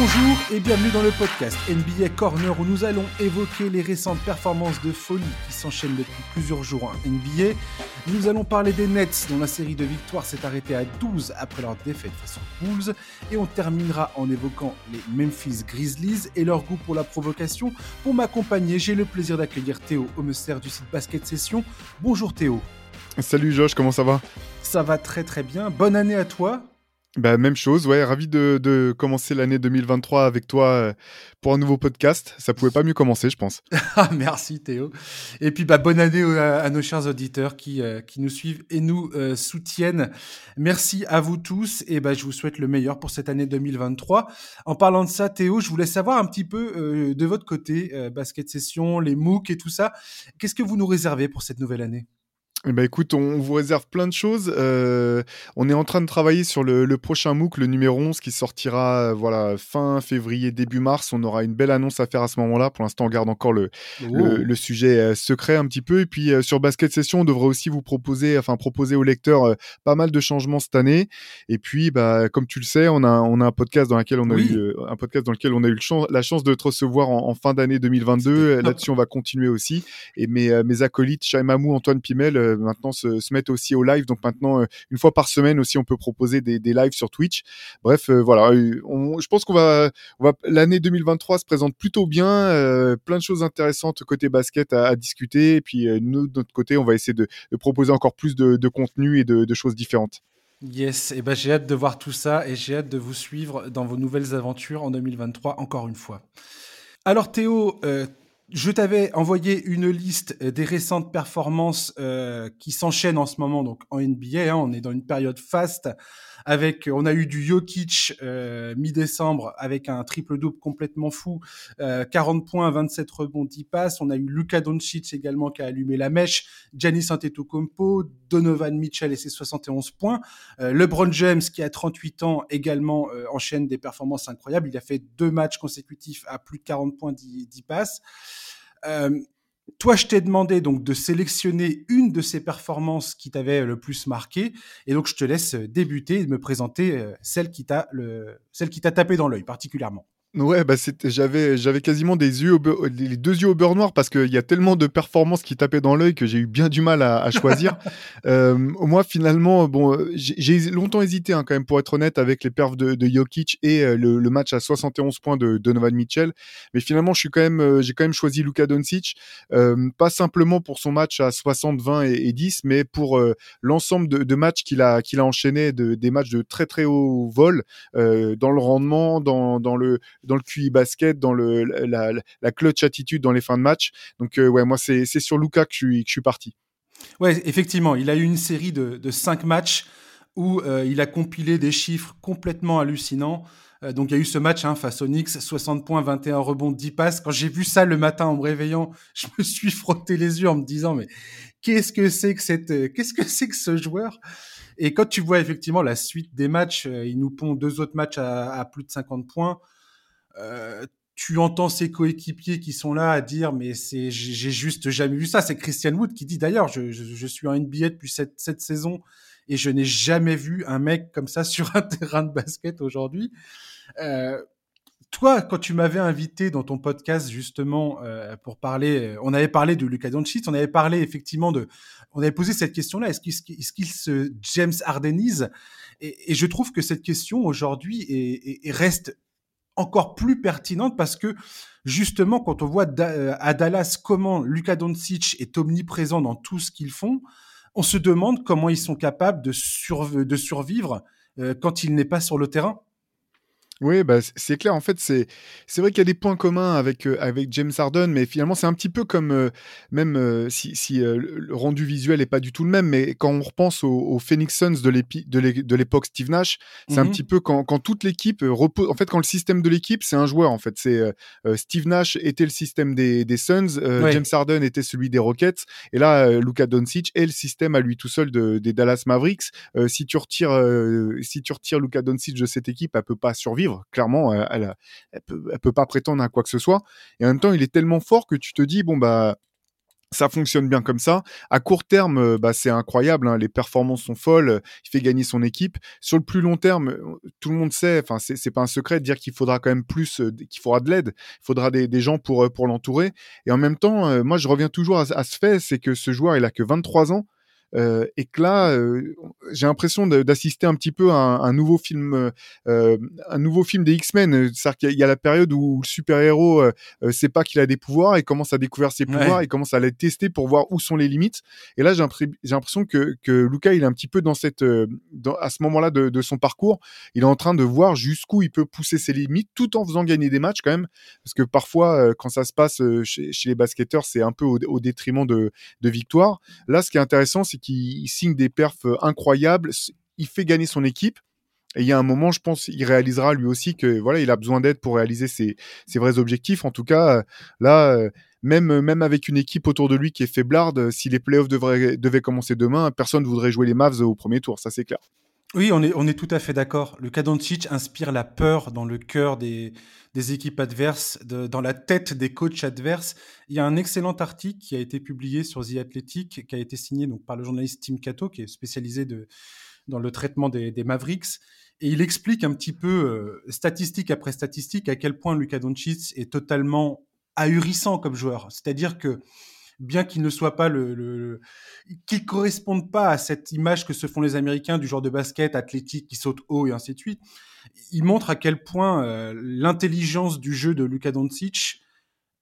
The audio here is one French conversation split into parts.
Bonjour et bienvenue dans le podcast NBA Corner où nous allons évoquer les récentes performances de folie qui s'enchaînent depuis plusieurs jours en NBA. Nous allons parler des Nets dont la série de victoires s'est arrêtée à 12 après leur défaite face aux Bulls et on terminera en évoquant les Memphis Grizzlies et leur goût pour la provocation. Pour m'accompagner, j'ai le plaisir d'accueillir Théo Homeser du site Basket Session. Bonjour Théo. Salut Josh, comment ça va? Ça va très très bien. Bonne année à toi. Bah, même chose, ouais, ravi de, commencer l'année 2023 avec toi euh, pour un nouveau podcast. Ça pouvait pas mieux commencer, je pense. Ah, merci Théo. Et puis bah, bonne année à, nos chers auditeurs qui, euh, qui nous suivent et nous euh, soutiennent. Merci à vous tous et bah, je vous souhaite le meilleur pour cette année 2023. En parlant de ça, Théo, je voulais savoir un petit peu de votre côté, basket session, les MOOC et tout ça. Qu'est-ce que vous nous réservez pour cette nouvelle année? Eh ben écoute, on vous réserve plein de choses. Euh, on est en train de travailler sur le, prochain MOOC, le numéro 11, qui sortira voilà, fin février, début mars. On aura une belle annonce à faire à ce moment-là. Pour l'instant, on garde encore le, le, sujet euh, secret un petit peu. Et puis euh, sur Basket Session, on devrait aussi vous proposer, enfin proposer aux lecteurs pas mal de changements cette année. Et puis, bah, comme tu le sais, on a, on a un podcast dans lequel on a eu un podcast dans lequel on a eu la chance de te recevoir en, fin d'année 2022. Là-dessus, on va continuer aussi. Et mes, mes acolytes, Chaimamou, Antoine Pimel euh, maintenant se, se, mettent aussi au live. Donc maintenant, euh, une fois par semaine aussi, on peut proposer des, lives sur Twitch. Bref, euh, voilà, je pense qu'on va, on va l'année 2023 se présente plutôt bien, plein de choses intéressantes côté basket à, discuter. Et puis nous, de notre côté, on va essayer de, proposer encore plus de, contenu et de, choses différentes. Yes, et ben j'ai hâte de voir tout ça et j'ai hâte de vous suivre dans vos nouvelles aventures en 2023 encore une fois. Alors Théo, je t'avais envoyé une liste des récentes performances euh, qui s'enchaînent en ce moment donc en NBA. Hein, on est dans une période faste avec, on a eu du Jokic euh, mi-décembre avec un triple-double complètement fou, 40 euh, points, 27 rebonds, 10 passes. On a eu Luka Doncic également qui a allumé la mèche, Giannis Antetokounmpo, Donovan Mitchell et ses 71 points. LeBron James qui a 38 ans également enchaîne des performances incroyables. Il a fait deux matchs consécutifs à plus de 40 points, 10, 10 passes. Euh, toi, je t'ai demandé donc de sélectionner une de ces performances qui t'avait le plus marqué, et donc je te laisse débuter et me présenter euh, celle qui t'a le, celle qui t'a tapé dans l'œil particulièrement. Ouais, bah j'avais, j'avais quasiment des yeux les deux yeux au beurre noir parce qu'il y a tellement de performances qui tapaient dans l'œil que j'ai eu bien du mal à, choisir. euh, moi, finalement, bon, j'ai longtemps hésité hein, quand même pour être honnête avec les perfs de, de Jokic et euh, le, le, match à 71 points de Donovan Mitchell. Mais finalement, je suis quand même, euh, j'ai quand même choisi Luka Doncic, pas simplement pour son match à 60, 20 et, 10, mais pour l'ensemble de, de, matchs qu'il a, qu'il a enchaîné, de, des matchs de très très haut vol dans le rendement, dans, dans le dans le QI basket, dans le, la, la clutch attitude dans les fins de match. Donc, euh, ouais, moi, c'est sur Luca que je, que je suis parti. Ouais, effectivement, il a eu une série de, de cinq matchs où euh, il a compilé des chiffres complètement hallucinants. Euh, donc il y a eu ce match hein, face aux Knicks, 60 points, 21 rebonds, 10 passes. Quand j'ai vu ça le matin en me réveillant, je me suis frotté les yeux en me disant mais qu'est-ce que c'est que cette, qu'est-ce que c'est que ce joueur? Et quand tu vois effectivement la suite des matchs, il nous pond deux autres matchs à plus de 50 points. Euh, tu entends ses coéquipiers qui sont là à dire mais c'est j'ai juste jamais vu ça. C'est Christian Wood qui dit d'ailleurs je, suis en NBA depuis cette, saison et je n'ai jamais vu un mec comme ça sur un terrain de basket aujourd'hui. Euh, toi, quand tu m'avais invité dans ton podcast justement euh, pour parler, on avait parlé de Luka Doncic, on avait parlé effectivement de, on avait posé cette question-là, est-ce qu'il se James Hardenise et, et, je trouve que cette question aujourd'hui est, reste encore plus pertinente parce que justement quand on voit euh, à Dallas comment Luka Doncic est omniprésent dans tout ce qu'ils font, on se demande comment ils sont capables de, de survivre euh, quand il n'est pas sur le terrain. Oui, bah, c'est clair. En fait, c'est c'est vrai qu'il y a des points communs avec euh, avec James Harden, mais finalement, c'est un petit peu comme euh, même euh, si, si le rendu visuel est pas du tout le même, mais quand on repense aux, Phoenix Suns de l'époque Steve Nash, c'est un mmh petit peu quand, quand toute l'équipe repose. En fait, quand le système de l'équipe, c'est un joueur. En fait, c'est Steve Nash était le système des, des Suns, James Harden était celui des Rockets, et là, Luka Doncic est le système à lui tout seul de, des Dallas Mavericks. si tu retires si tu retires Luka Doncic de cette équipe, elle peut pas survivre Clairement, elle, elle, peut, pas prétendre à quoi que ce soit. Et en même temps, il est tellement fort que tu te dis bon bah ça fonctionne bien comme ça. À court terme, euh, bah, c'est incroyable. Hein, les performances sont folles. Il fait gagner son équipe. Sur le plus long terme, euh, tout le monde sait. Enfin, c'est pas un secret de dire qu'il faudra quand même plus, euh, qu'il faudra de l'aide. Il faudra des, des, gens pour pour l'entourer. Et en même temps, moi, je reviens toujours à, à ce fait, c'est que ce joueur, il a que 23 ans. Euh, et que là, euh, j'ai l'impression d'assister un petit peu à un, nouveau film, euh, un nouveau film des X-Men. C'est-à-dire qu'il y a la période où le super-héros sait pas qu'il a des pouvoirs et commence à découvrir ses pouvoirs et commence à les tester pour voir où sont les limites. Et là, j'ai l'impression que, que Luca, il est un petit peu dans cette, dans, à ce moment-là de, de, son parcours, il est en train de voir jusqu'où il peut pousser ses limites, tout en faisant gagner des matchs quand même, parce que parfois, quand ça se passe chez, chez les basketteurs, c'est un peu au, au détriment de, de victoire. Là, ce qui est intéressant, c'est qui signe des perfs euh, incroyables, il fait gagner son équipe. Et il y a un moment, je pense, il réalisera lui aussi que voilà, il a besoin d'aide pour réaliser ses, vrais objectifs. En tout cas, euh, là, euh, même, avec une équipe autour de lui qui est faiblarde, si les playoffs devaient commencer demain, personne ne voudrait jouer les Mavs au premier tour, ça c'est clair. Oui, on est, on est tout à fait d'accord. Le Doncic inspire la peur dans le cœur des, des équipes adverses, dans la tête des coachs adverses. Il y a un excellent article qui a été publié sur The Athletic, qui a été signé donc, par le journaliste Tim Cato, qui est spécialisé de, dans le traitement des, Mavericks. Et il explique un petit peu, euh, statistique après statistique, à quel point Luka Doncic est totalement ahurissant comme joueur. C'est-à-dire que bien qu'il ne soit pas le, le, qu'il corresponde pas à cette image que se font les Américains du genre de basket athlétique qui saute haut et ainsi de suite. Il montre à quel point euh, l'intelligence du jeu de Luka Doncic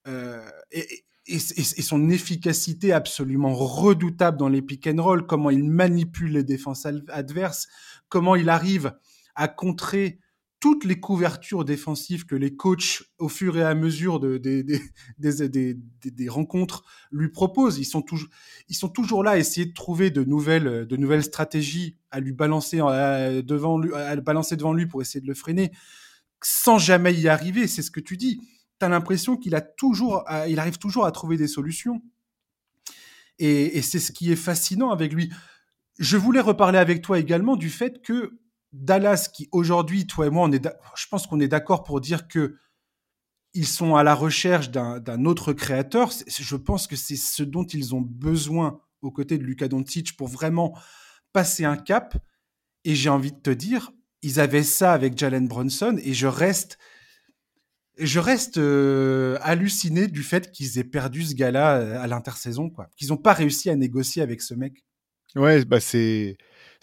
euh, et, et, son efficacité absolument redoutable dans les pick and roll, comment il manipule les défenses adverses, comment il arrive à contrer toutes les couvertures défensives que les coachs, au fur et à mesure de, des, rencontres, lui proposent. Ils sont, toujours, ils sont toujours là à essayer de trouver de nouvelles, de nouvelles stratégies à lui balancer devant lui, à balancer devant lui pour essayer de le freiner, sans jamais y arriver. C'est ce que tu dis. Tu as l'impression qu'il a toujours, il arrive toujours à trouver des solutions. Et c'est ce qui est fascinant avec lui. Je voulais reparler avec toi également du fait que Dallas, qui aujourd'hui, toi et moi, on est je pense qu'on est d'accord pour dire que ils sont à la recherche d'un autre créateur. Je pense que c'est ce dont ils ont besoin aux côtés de Luka Doncic pour vraiment passer un cap. Et j'ai envie de te dire, ils avaient ça avec Jalen Brunson et je reste, je reste euh, halluciné du fait qu'ils aient perdu ce gars-là euh, à l'intersaison, quoi. Qu'ils n'ont pas réussi à négocier avec ce mec. Ouais, bah c'est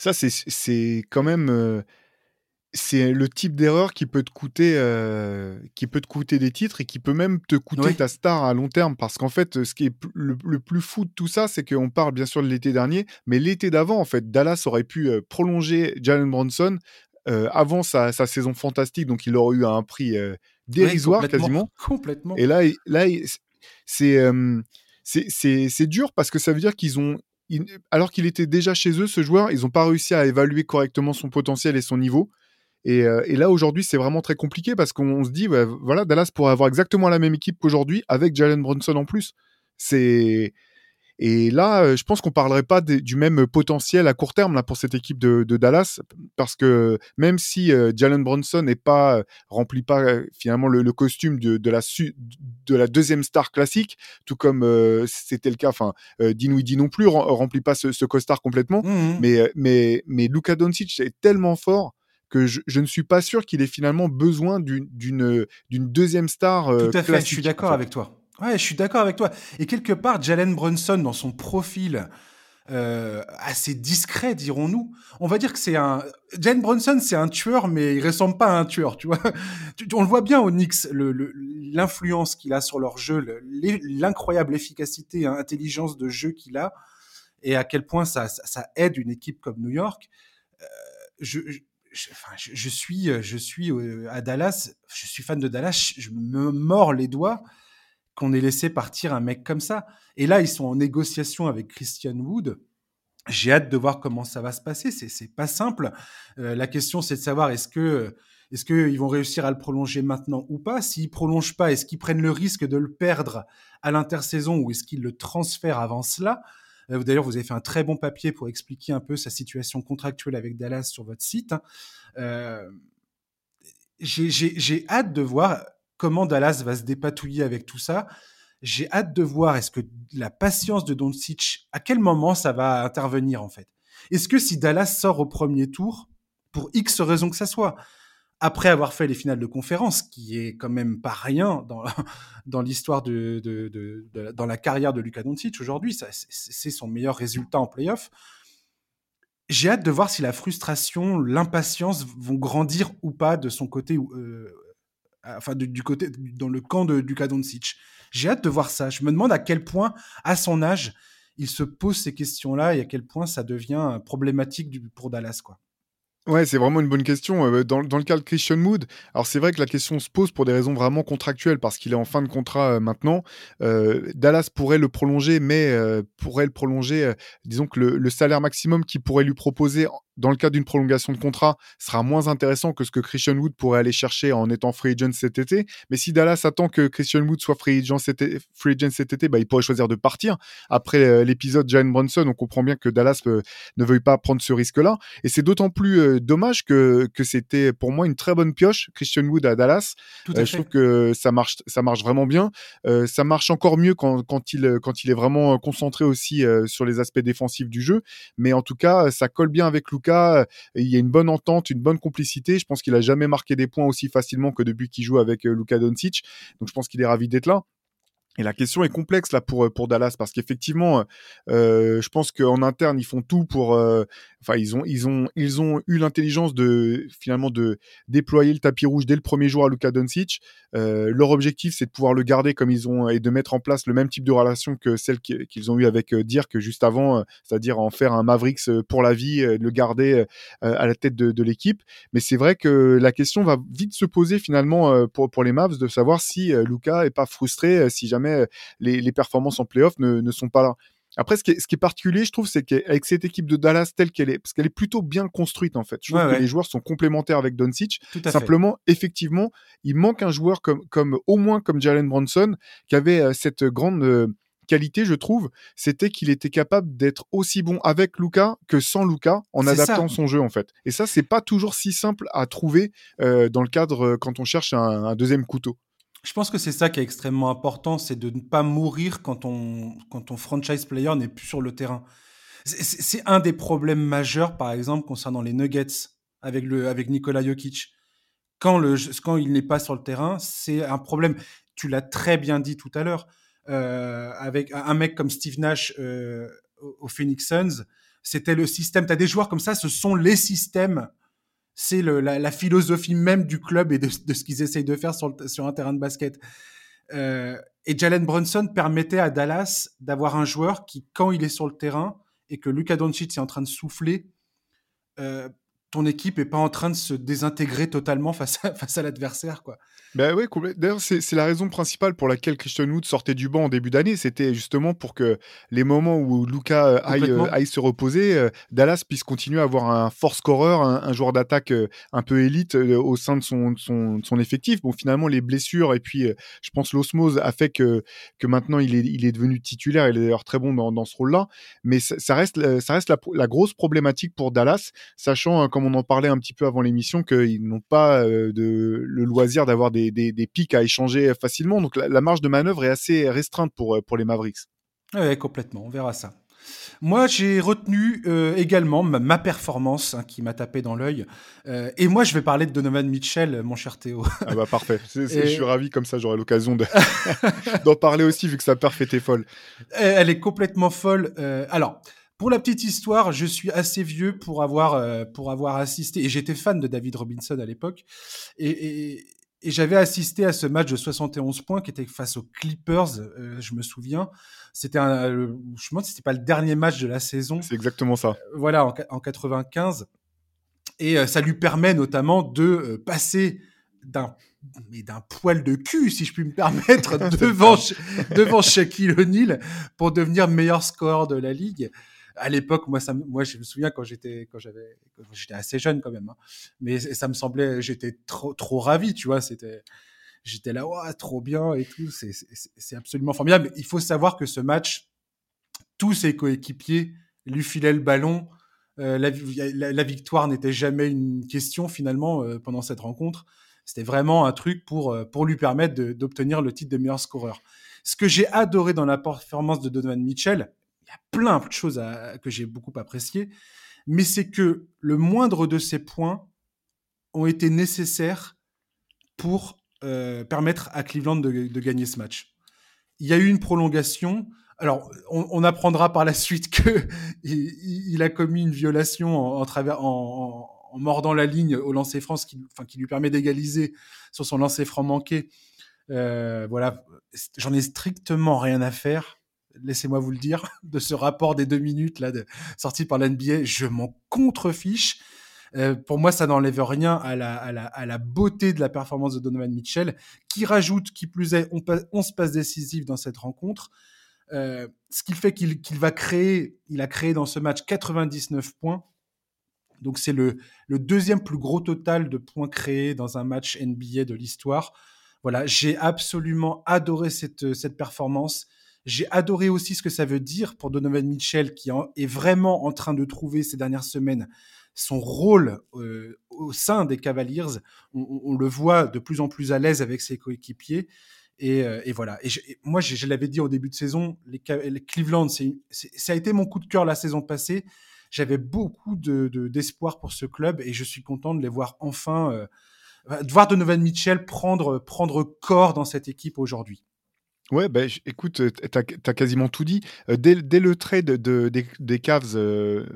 ça, c'est quand même. Euh, c'est le type d'erreur qui peut te coûter euh, qui peut te coûter des titres et qui peut même te coûter ta star à long terme. Parce qu'en fait ce qui est le, plus fou de tout ça c'est qu'on parle bien sûr de l'été dernier mais l'été d'avant en fait Dallas aurait pu prolonger Jalen Bronson avant sa, saison fantastique. Donc il aurait eu un prix dérisoire quasiment. complètement. Et là là c'est c'est dur parce que ça veut dire qu'ils ont alors qu'il était déjà chez eux, ce joueur, ils n'ont pas réussi à évaluer correctement son potentiel et son niveau. Et, euh, là, aujourd'hui, c'est vraiment très compliqué parce qu'on se dit, voilà, Dallas pourrait avoir exactement la même équipe qu'aujourd'hui avec Jalen Brunson en plus. C'est et là, euh, je pense qu'on parlerait pas du même potentiel à court terme là pour cette équipe de, Dallas, parce que même si euh, Jalen Bronson n'est pas euh, remplit pas finalement le, costume de, la de la deuxième star classique, tout comme c'était le cas, enfin Dinwiddie non plus remplit pas ce, costard complètement, mmh, mmh. mais mais mais Luka Doncic est tellement fort que je, ne suis pas sûr qu'il ait finalement besoin d'une d'une deuxième star. Tout à fait, je suis d'accord avec toi. Je suis d'accord avec toi. Et quelque part, Jalen Brunson, dans son profil euh, assez discret, dirons-nous, on va dire que c'est un. Jalen Brunson, c'est un tueur, mais il ressemble pas à un tueur, tu vois. on le voit bien au Knicks, l'influence qu'il a sur leur jeu, l'incroyable efficacité et intelligence de jeu qu'il a, et à quel point ça, aide une équipe comme New York. Euh, suis, je suis euh, à Dallas, je suis fan de Dallas, je me mords les doigts qu'on ait laissé partir un mec comme ça. Et là, ils sont en négociation avec Christian Wood. J'ai hâte de voir comment ça va se passer. C'est, pas simple. Euh, la question, c'est de savoir est-ce que est-ce qu'ils vont réussir à le prolonger maintenant ou pas S'ils prolongent pas, est-ce qu'ils prennent le risque de le perdre à l'intersaison ou est-ce qu'ils le transfèrent avant cela? Euh, D'ailleurs, vous avez fait un très bon papier pour expliquer un peu sa situation contractuelle avec Dallas sur votre site. Euh, j'ai hâte de voir comment Dallas va se dépatouiller avec tout ça. j'ai hâte de voir est-ce que la patience de Doncic, à quel moment ça va intervenir en fait? Est-ce que si Dallas sort au premier tour, pour X raison que ça soit, après avoir fait les finales de conférence, qui est quand même pas rien dans, dans l'histoire de, dans la carrière de Luka Doncic aujourd'hui, c'est son meilleur résultat en playoff. J'ai hâte de voir si la frustration, l'impatience vont grandir ou pas de son côté, euh, enfin du, côté dans le camp de Luka Doncic. J'ai hâte de voir ça. Je me demande à quel point, à son âge, il se pose ces questions-là et à quel point ça devient problématique pour Dallas, quoi. Ouais, c'est vraiment une bonne question. Euh, dans, dans le cas de Christian Mood, alors c'est vrai que la question se pose pour des raisons vraiment contractuelles parce qu'il est en fin de contrat euh, maintenant. Euh, Dallas pourrait le prolonger, mais pourrait le prolonger. disons que le, le, salaire maximum qu'il pourrait lui proposer dans le cas d'une prolongation de contrat, sera moins intéressant que ce que Christian Wood pourrait aller chercher en étant free agent cet été. Mais si Dallas attend que Christian Wood soit free agent cet été, free agent cet été bah, il pourrait choisir de partir. Après euh, l'épisode Jalen Brunson, on comprend bien que Dallas euh, ne veuille pas prendre ce risque-là. Et c'est d'autant plus euh, dommage que, que c'était pour moi une très bonne pioche, Christian Wood à Dallas. Tout à je trouve que ça marche, ça marche vraiment bien. ça marche encore mieux quand, quand, il, quand il est vraiment concentré aussi sur les aspects défensifs du jeu. Mais en tout cas, ça colle bien avec Luke euh, il y a une bonne entente, une bonne complicité. Je pense qu'il a jamais marqué des points aussi facilement que depuis qu'il joue avec euh, Luka Doncic. Donc je pense qu'il est ravi d'être là. Et la question est complexe là pour pour Dallas parce qu'effectivement, euh, je pense qu'en interne ils font tout pour, euh, enfin ils ont ils ont ils ont eu l'intelligence de finalement de déployer le tapis rouge dès le premier jour à Luka Doncic. Euh, leur objectif c'est de pouvoir le garder comme ils ont et de mettre en place le même type de relation que celle qu'ils ont eu avec euh, Dirk juste avant, euh, c'est-à-dire en faire un Mavericks euh, pour la vie, le garder à la tête de, de l'équipe. Mais c'est vrai que la question va vite se poser finalement pour pour les Mavs de savoir si Luka est pas frustré si jamais euh, les, performances en playoff ne, ne sont pas là. Après, ce qui, est, ce qui est particulier, je trouve, c'est qu'avec cette équipe de Dallas telle qu'elle est, parce qu'elle est plutôt bien construite en fait. Je trouve que les joueurs sont complémentaires avec Doncic. Simplement, effectivement, il manque un joueur comme, comme au moins comme Jalen Bronson qui avait euh, cette grande euh, qualité, je trouve, c'était qu'il était capable d'être aussi bon avec Luca que sans Luca en adaptant son jeu en fait. Et ça, c'est pas toujours si simple à trouver dans le cadre quand on cherche un deuxième couteau. Je pense que c'est ça qui est extrêmement important, c'est de ne pas mourir quand on, quand ton franchise player n'est plus sur le terrain. C'est un des problèmes majeurs, par exemple, concernant les Nuggets avec, Nikola Jokic. Quand il n'est pas sur le terrain, c'est un problème. Tu l'as très bien dit tout à l'heure. Euh, avec un mec comme Steve Nash euh, au Phoenix Suns, c'était le système. Tu as des joueurs comme ça, ce sont les systèmes c'est la, la, philosophie même du club et de, ce qu'ils essayent de faire sur, sur, un terrain de basket. Euh, et Jalen Brunson permettait à Dallas d'avoir un joueur qui, quand il est sur le terrain et que Luka Doncic est en train de souffler, euh, ton équipe est pas en train de se désintégrer totalement face à, face à l'adversaire, quoi. Ben oui, D'ailleurs, c'est la raison principale pour laquelle Christian Wood sortait du banc en début d'année. C'était justement pour que les moments où Luca euh, aille, euh, aille, se reposer, euh, Dallas puisse continuer à avoir un force scoreur, un, joueur d'attaque un peu élite au sein de son, son, son, effectif. Bon, finalement, les blessures et puis, je pense, l'osmose a fait que, que maintenant il est, il est devenu titulaire. Il est d'ailleurs très bon dans, dans ce rôle-là. Mais ça, reste, ça reste la, la, grosse problématique pour Dallas, sachant, comme on en parlait un petit peu avant l'émission, qu'ils n'ont pas de, le loisir d'avoir des des, pics à échanger facilement. Donc la, marge de manœuvre est assez restreinte pour, euh, pour les Mavericks. Oui, complètement. On verra ça. Moi, j'ai retenu euh, également ma, performance hein, qui m'a tapé dans l'œil. Euh, et moi, je vais parler de Donovan Mitchell, mon cher Théo. Ah bah parfait. Je suis ravi comme ça, j'aurai l'occasion d'en parler aussi vu que sa perf était folle. Elle est complètement folle. alors, pour la petite histoire, je suis assez vieux pour avoir, pour avoir assisté, et j'étais fan de David Robinson à l'époque, et, et j'avais assisté à ce match de 71 points qui était face aux Clippers, euh, je me souviens. C'était un, je me demande si c'était pas le dernier match de la saison. C'est exactement ça. Euh, voilà, en, en, 95. Et euh, ça lui permet notamment de passer d'un mais d'un poil de cul, si je puis me permettre, devant, devant Shaquille O'Neal pour devenir meilleur score de la ligue à l'époque, moi, ça, moi, je me souviens quand j'étais, quand j'avais, j'étais assez jeune quand même, hein. mais ça me semblait, j'étais trop, trop ravi, tu vois, c'était, j'étais là, ouais, trop bien et tout, c'est, absolument formidable. il faut savoir que ce match, tous ses coéquipiers lui filaient le ballon. Euh, la, victoire n'était jamais une question finalement euh, pendant cette rencontre. C'était vraiment un truc pour, pour lui permettre d'obtenir le titre de meilleur scoreur. Ce que j'ai adoré dans la performance de Donovan Mitchell, plein de choses que j'ai beaucoup appréciées, mais c'est que le moindre de ces points ont été nécessaires pour euh, permettre à Cleveland de, gagner ce match. Il y a eu une prolongation. Alors, on, apprendra par la suite que il, a commis une violation en, en, mordant la ligne au lancer franc, qui lui permet d'égaliser sur son lancer franc manqué. Euh, voilà, j'en ai strictement rien à faire. Laissez-moi vous le dire de ce rapport des deux minutes là de, sorti par l'NBA. Je m'en contrefiche. Euh, pour moi, ça n'enlève rien à la, à, la, beauté de la performance de Donovan Mitchell, qui rajoute, qui plus est, 11 passes décisives dans cette rencontre. Euh, ce qui fait qu'il va créer, il a créé dans ce match 99 points. Donc c'est le, le, deuxième plus gros total de points créés dans un match NBA de l'histoire. Voilà, j'ai absolument adoré cette, cette performance. J'ai adoré aussi ce que ça veut dire pour Donovan Mitchell, qui est vraiment en train de trouver ces dernières semaines son rôle euh, au sein des Cavaliers, on, le voit de plus en plus à l'aise avec ses coéquipiers. Et, euh, voilà. Et, moi, je, l'avais dit au début de saison, les, Cleveland, c'est, ça a été mon coup de cœur la saison passée. J'avais beaucoup de, d'espoir pour ce club et je suis content de les voir enfin, euh, de voir Donovan Mitchell prendre, prendre corps dans cette équipe aujourd'hui. Ouais, bah, écoute, tu as, quasiment tout dit. dès, le trade de, des, Cavs,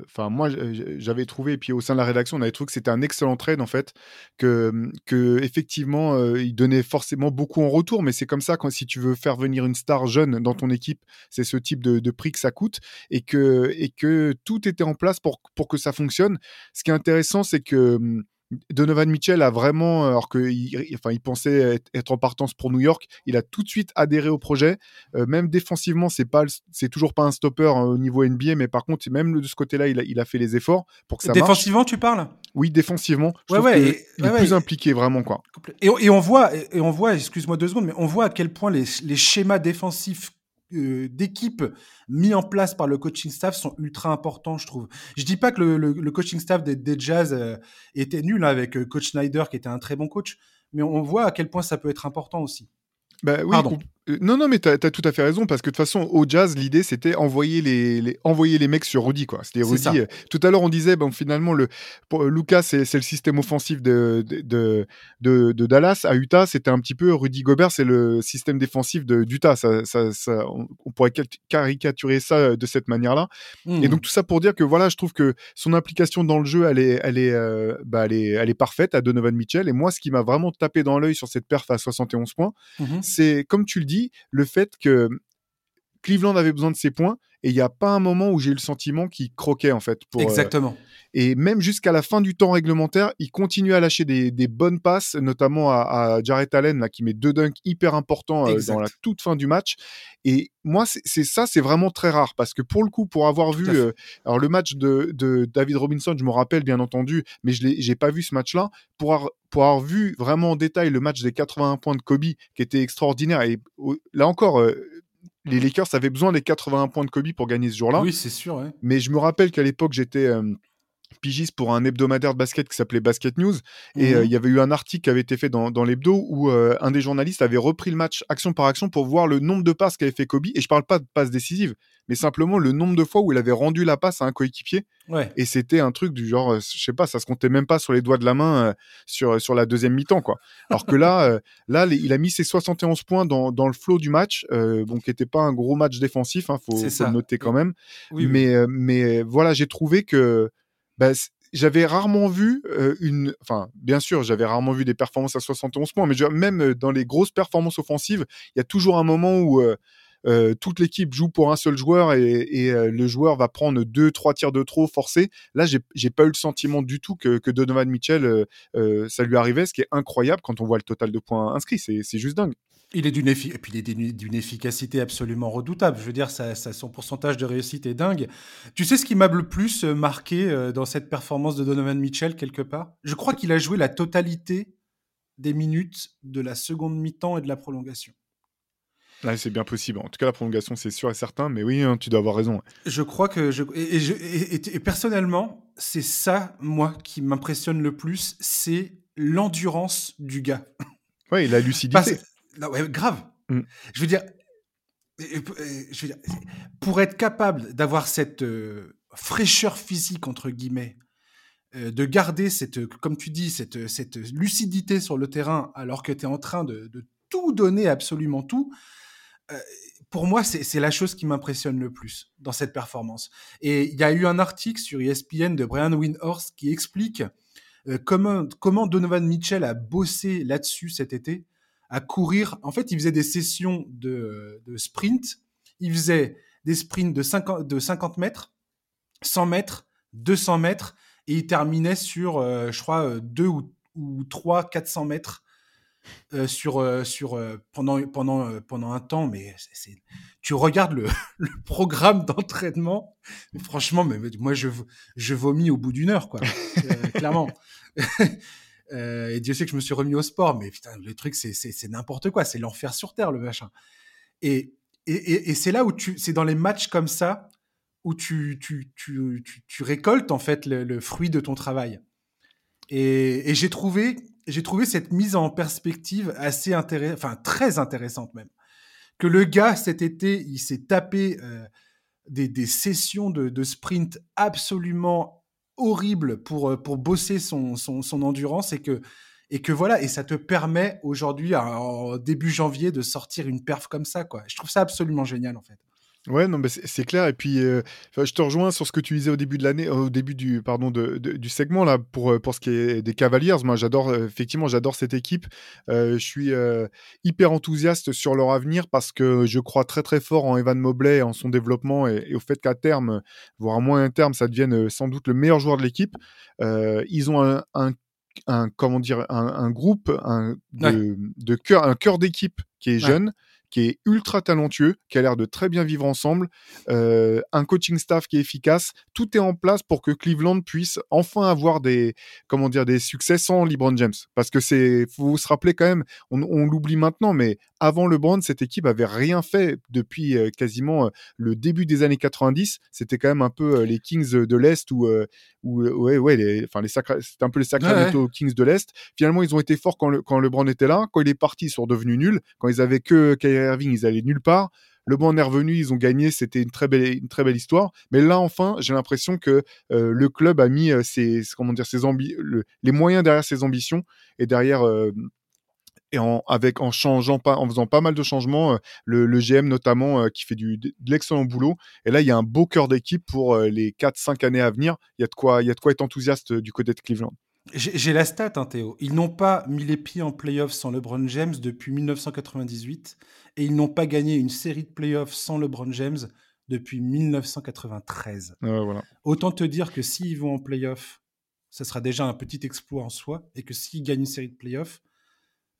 enfin moi j'avais trouvé, et puis au sein de la rédaction, on avait trouvé que c'était un excellent trade en fait, que, que effectivement il donnait forcément beaucoup en retour, mais c'est comme ça quand si tu veux faire venir une star jeune dans ton équipe, c'est ce type de, prix que ça coûte, et que, tout était en place pour, que ça fonctionne. Ce qui est intéressant, c'est que mmh, Donovan Mitchell a vraiment, alors qu'il enfin, il pensait être, en partance pour New York, il a tout de suite adhéré au projet. Euh, même défensivement, c'est pas, c'est toujours pas un stopper hein, au niveau NBA, mais par contre, même de ce côté-là, il a, il a fait les efforts pour que ça Défensivement, tu parles? Oui, défensivement. Je ouais, il est plus impliqué vraiment quoi. Et, et, on voit, et on voit, excuse-moi deux secondes, mais on voit à quel point les, les schémas défensifs euh, d'équipe mis en place par le coaching staff sont ultra importants, je trouve. Je dis pas que le, coaching staff des, Jazz euh, était nul hein, avec euh, coach Snyder qui était un très bon coach, mais on voit à quel point ça peut être important aussi. Bah, oui, Pardon. Euh, non, non, mais tu as, tout à fait raison, parce que de toute façon, au jazz, l'idée, c'était envoyer les, envoyer les mecs sur Rudy. Quoi. C'était Rudy. Euh, tout à l'heure, on disait, bon, finalement, le, pour, euh, Lucas, c'est, le système offensif de, de, de, de Dallas. À Utah, c'était un petit peu Rudy Gobert, c'est le système défensif d'Utah. Ça, ça, ça, on pourrait caricaturer ça de cette manière-là. Et mmh. donc, tout ça pour dire que, voilà, je trouve que son implication dans le jeu, elle est, elle est, bah, elle est, elle est parfaite à Donovan Mitchell. Et moi, ce qui m'a vraiment tapé dans l'œil sur cette perf à 71 points, mmh c'est, comme tu le dis, le fait que Cleveland avait besoin de ses points et il n'y a pas un moment où j'ai eu le sentiment qu'il croquait en fait. Pour, euh, Exactement. et même jusqu'à la fin du temps réglementaire, il continue à lâcher des, bonnes passes, notamment à, Jarrett Allen là, qui met deux dunks hyper importants euh, dans la toute fin du match. Et moi, c'est ça, c'est vraiment très rare parce que pour le coup, pour avoir vu, euh, alors le match de, David Robinson, je me rappelle bien entendu, mais je n'ai pas vu ce match-là. Pour avoir, pour avoir vu vraiment en détail le match des 81 points de Kobe, qui était extraordinaire. Et là encore, les Lakers avaient besoin des 81 points de Kobe pour gagner ce jour-là. Oui, c'est sûr. Mais je me rappelle qu'à l'époque, j'étais euh, pigiste pour un hebdomadaire de basket qui s'appelait Basket News. Et euh, mhm. il y avait eu un article qui avait été fait dans, l'hebdo où euh, un des journalistes avait repris le match action par action pour voir le nombre de passes qu'avait fait Kobe. Et je parle pas de passes décisives, mais simplement le nombre de fois où il avait rendu la passe à un coéquipier. Et c'était un truc du genre, euh, je sais pas, ça se comptait même pas sur les doigts de la main sur, sur la deuxième mi-temps, quoi. Alors que là, là il a mis ses 71 points dans, le flot du match, donc qui n'était pas un gros match défensif, hein, faut, faut le noter quand même. mais, mais voilà, j'ai trouvé que bah, j'avais rarement vu une. Enfin, bien sûr, j'avais rarement vu des performances à 71 points, mais même dans les grosses performances offensives, il y a toujours un moment où toute l'équipe joue pour un seul joueur et, le joueur va prendre deux, trois tirs de trop forcés. Là, j'ai pas eu le sentiment du tout que, Donovan Mitchell, ça lui arrivait, ce qui est incroyable quand on voit le total de points inscrits. C'est juste dingue. Il est d'une efficacité absolument redoutable. Je veux dire, ça, son pourcentage de réussite est dingue. Tu sais ce qui m'a le plus euh, marqué euh, dans cette performance de Donovan Mitchell quelque part? Je crois qu'il a joué la totalité des minutes de la seconde mi-temps et de la prolongation. C'est bien possible. En tout cas, la prolongation, c'est sûr et certain. Mais oui, hein, tu dois avoir raison. Je crois que je et, personnellement, c'est ça moi qui m'impressionne le plus, c'est l'endurance du gars. Ouais, et la lucidité. grave. Mm. Je veux dire, je veux dire, pour être capable d'avoir cette euh, fraîcheur physique, entre guillemets, euh, de garder cette, comme tu dis, cette, cette lucidité sur le terrain alors que tu es en train de, tout donner, absolument tout, pour moi, c'est la chose qui m'impressionne le plus dans cette performance. Et il y a eu un article sur ESPN de Brian Windhorst qui explique comment, comment Donovan Mitchell a bossé là-dessus cet été à courir. En fait, il faisait des sessions de, sprint. Il faisait des sprints de 50, de 50 mètres, 100 mètres, 200 mètres, et il terminait sur, euh, je crois, 2 ou, ou 3, 400 mètres euh, sur, euh, sur, pendant, pendant, pendant un temps. Mais c'est, tu regardes le, programme d'entraînement, franchement, mais, moi, je, je vomis au bout d'une heure, quoi, clairement. Euh, et Dieu sait que je me suis remis au sport, mais putain, le truc, c'est n'importe quoi, c'est l'enfer sur terre, le machin. Et, et, et, c'est là où tu, c'est dans les matchs comme ça où tu, tu, tu, tu récoltes en fait le, fruit de ton travail. Et, j'ai trouvé, j'ai trouvé cette mise en perspective assez intéressante, enfin très intéressante même. Que le gars cet été, il s'est tapé euh, des, des, sessions de, de sprint absolument horrible pour, euh, pour bosser son, son, son endurance et que, et que voilà, et ça te permet aujourd'hui, en début janvier, de sortir une perf comme ça, quoi. Je trouve ça absolument génial, en fait. Ouais, non, mais c'est clair. Et puis, euh, je te rejoins sur ce que tu disais au début de l'année, au début du, pardon, de, du segment là, pour, euh, pour ce qui est des Cavaliers. Moi, j'adore, effectivement, j'adore cette équipe. je suis hyper enthousiaste sur leur avenir parce que je crois très, très fort en Evan Mobley, en son développement et, au fait qu'à terme, voire à moyen terme, ça devienne sans doute le meilleur joueur de l'équipe. ils ont un, un, comment dire, un, groupe un, de, de cœur, un cœur d'équipe qui est jeune qui est ultra talentueux, qui a l'air de très bien vivre ensemble, euh, un coaching staff qui est efficace. Tout est en place pour que Cleveland puisse enfin avoir des, comment dire, des succès sans LeBron James. Parce que c'est, faut se rappeler quand même, on, l'oublie maintenant, mais avant LeBron, cette équipe avait rien fait depuis euh, quasiment euh, le début des années 90. C'était quand même un peu les Kings de l'Est ou, ou ouais, ouais, les, enfin les c'était un peu les Sacramento Kings de l'Est. Finalement, ils ont été forts quand, le, quand LeBron était là. Quand il est parti, ils sont devenus nuls. Quand ils avaient que Irving, ils allaient nulle part. Le bon est revenu, ils ont gagné, c'était une très belle, une très belle histoire. Mais là, enfin, j'ai l'impression que euh, le club a mis euh, ses, comment dire, ses les moyens derrière ses ambitions et derrière euh, et en, avec, en changeant pas, en faisant pas mal de changements, le, GM notamment qui fait du, de l'excellent boulot. Et là, il y a un beau cœur d'équipe pour les 4-5 années à venir. Il y a de quoi, il y a de quoi être enthousiaste du côté de Cleveland. J'ai la stat, hein, Théo. Ils n'ont pas mis les pieds en playoffs sans LeBron James depuis 1998 et ils n'ont pas gagné une série de playoffs sans LeBron James depuis 1993. Autant te dire que s'ils vont en playoffs, ça sera déjà un petit exploit en soi et que s'ils gagnent une série de playoffs, euh,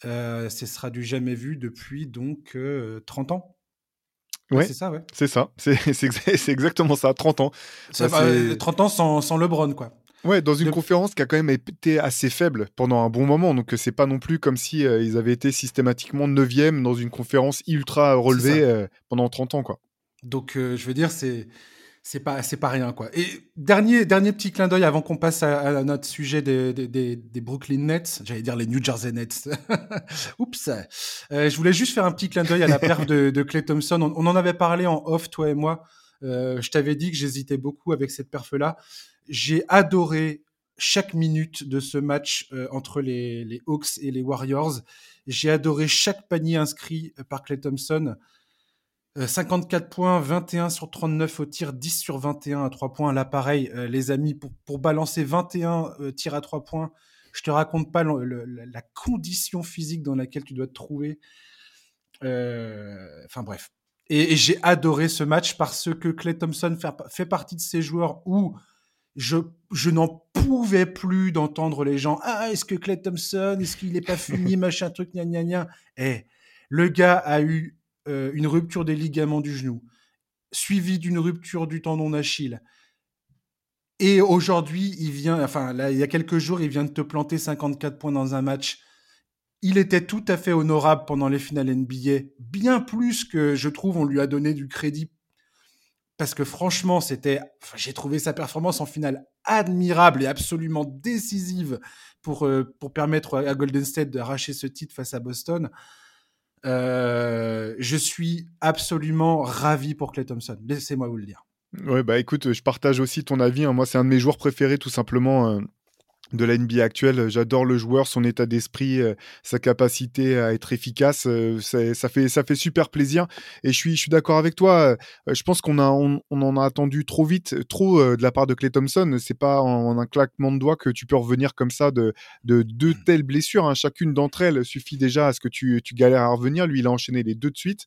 ce sera du jamais vu depuis donc 30 euh, ans. Ouais, c'est ça, ouais. C'est ça, c'est exactement ça, 30 ans. 30 ans sans, sans LeBron, quoi. Ouais, dans une conférence qui a quand même été assez faible pendant un bon moment. Donc, c'est pas non plus comme si euh, ils avaient été systématiquement 9 dans une conférence ultra relevée euh, pendant 30 ans, quoi. Donc, euh, je veux dire, c'est. C'est pas, c'est pas rien, quoi. Et dernier, dernier petit clin d'œil avant qu'on passe à, notre sujet des, des, des, Brooklyn Nets. J'allais dire les New Jersey Nets. Oups. je voulais juste faire un petit clin d'œil à la perte de, de Clay Thompson. On, en avait parlé en off, toi et moi. je t'avais dit que j'hésitais beaucoup avec cette perf-là j'ai adoré chaque minute de ce match euh, entre les, Hawks et les Warriors. J'ai adoré chaque panier inscrit euh, par Clay Thompson. 54 euh, points, 21 sur 39 au tir, 10 sur 21 à 3 points à l'appareil. les amis, pour, pour balancer 21 tirs à 3 points, je te raconte pas la condition physique dans laquelle tu dois te trouver. Enfin bref. Et, j'ai adoré ce match parce que Clay Thompson fait, fait partie de ces joueurs où je, je n'en pouvais plus d'entendre les gens Ah, est-ce que Clay Thompson, est-ce qu'il n'est pas fini, machin truc, gna gna gna? Eh, le gars a eu euh, une rupture des ligaments du genou, suivi d'une rupture du tendon d'Achille. Et aujourd'hui, il vient, enfin, là, il y a quelques jours, il vient de te planter 54 points dans un match. Il était tout à fait honorable pendant les finales NBA, bien plus que je trouve on lui a donné du crédit parce que franchement, c'était, j'ai trouvé sa performance en finale admirable et absolument décisive pour, euh, pour permettre à Golden State d'arracher ce titre face à Boston. Euh, je suis absolument ravi pour Clay Thompson. Laissez-moi vous le dire. Ouais, bah écoute, je partage aussi ton avis. Hein. Moi, c'est un de mes joueurs préférés, tout simplement. De la NBA actuelle. J'adore le joueur, son état d'esprit, euh, sa capacité à être efficace. Euh, ça, fait, ça fait super plaisir. Et je suis, je suis d'accord avec toi. Euh, je pense qu'on a, on, en a attendu trop vite, trop de la part de Clay Thompson. C'est pas en, un claquement de doigts que tu peux revenir comme ça de, de deux mmh. telles blessures. Hein. Chacune d'entre elles suffit déjà à ce que tu, tu galères à revenir. Lui, il a enchaîné les deux de suite.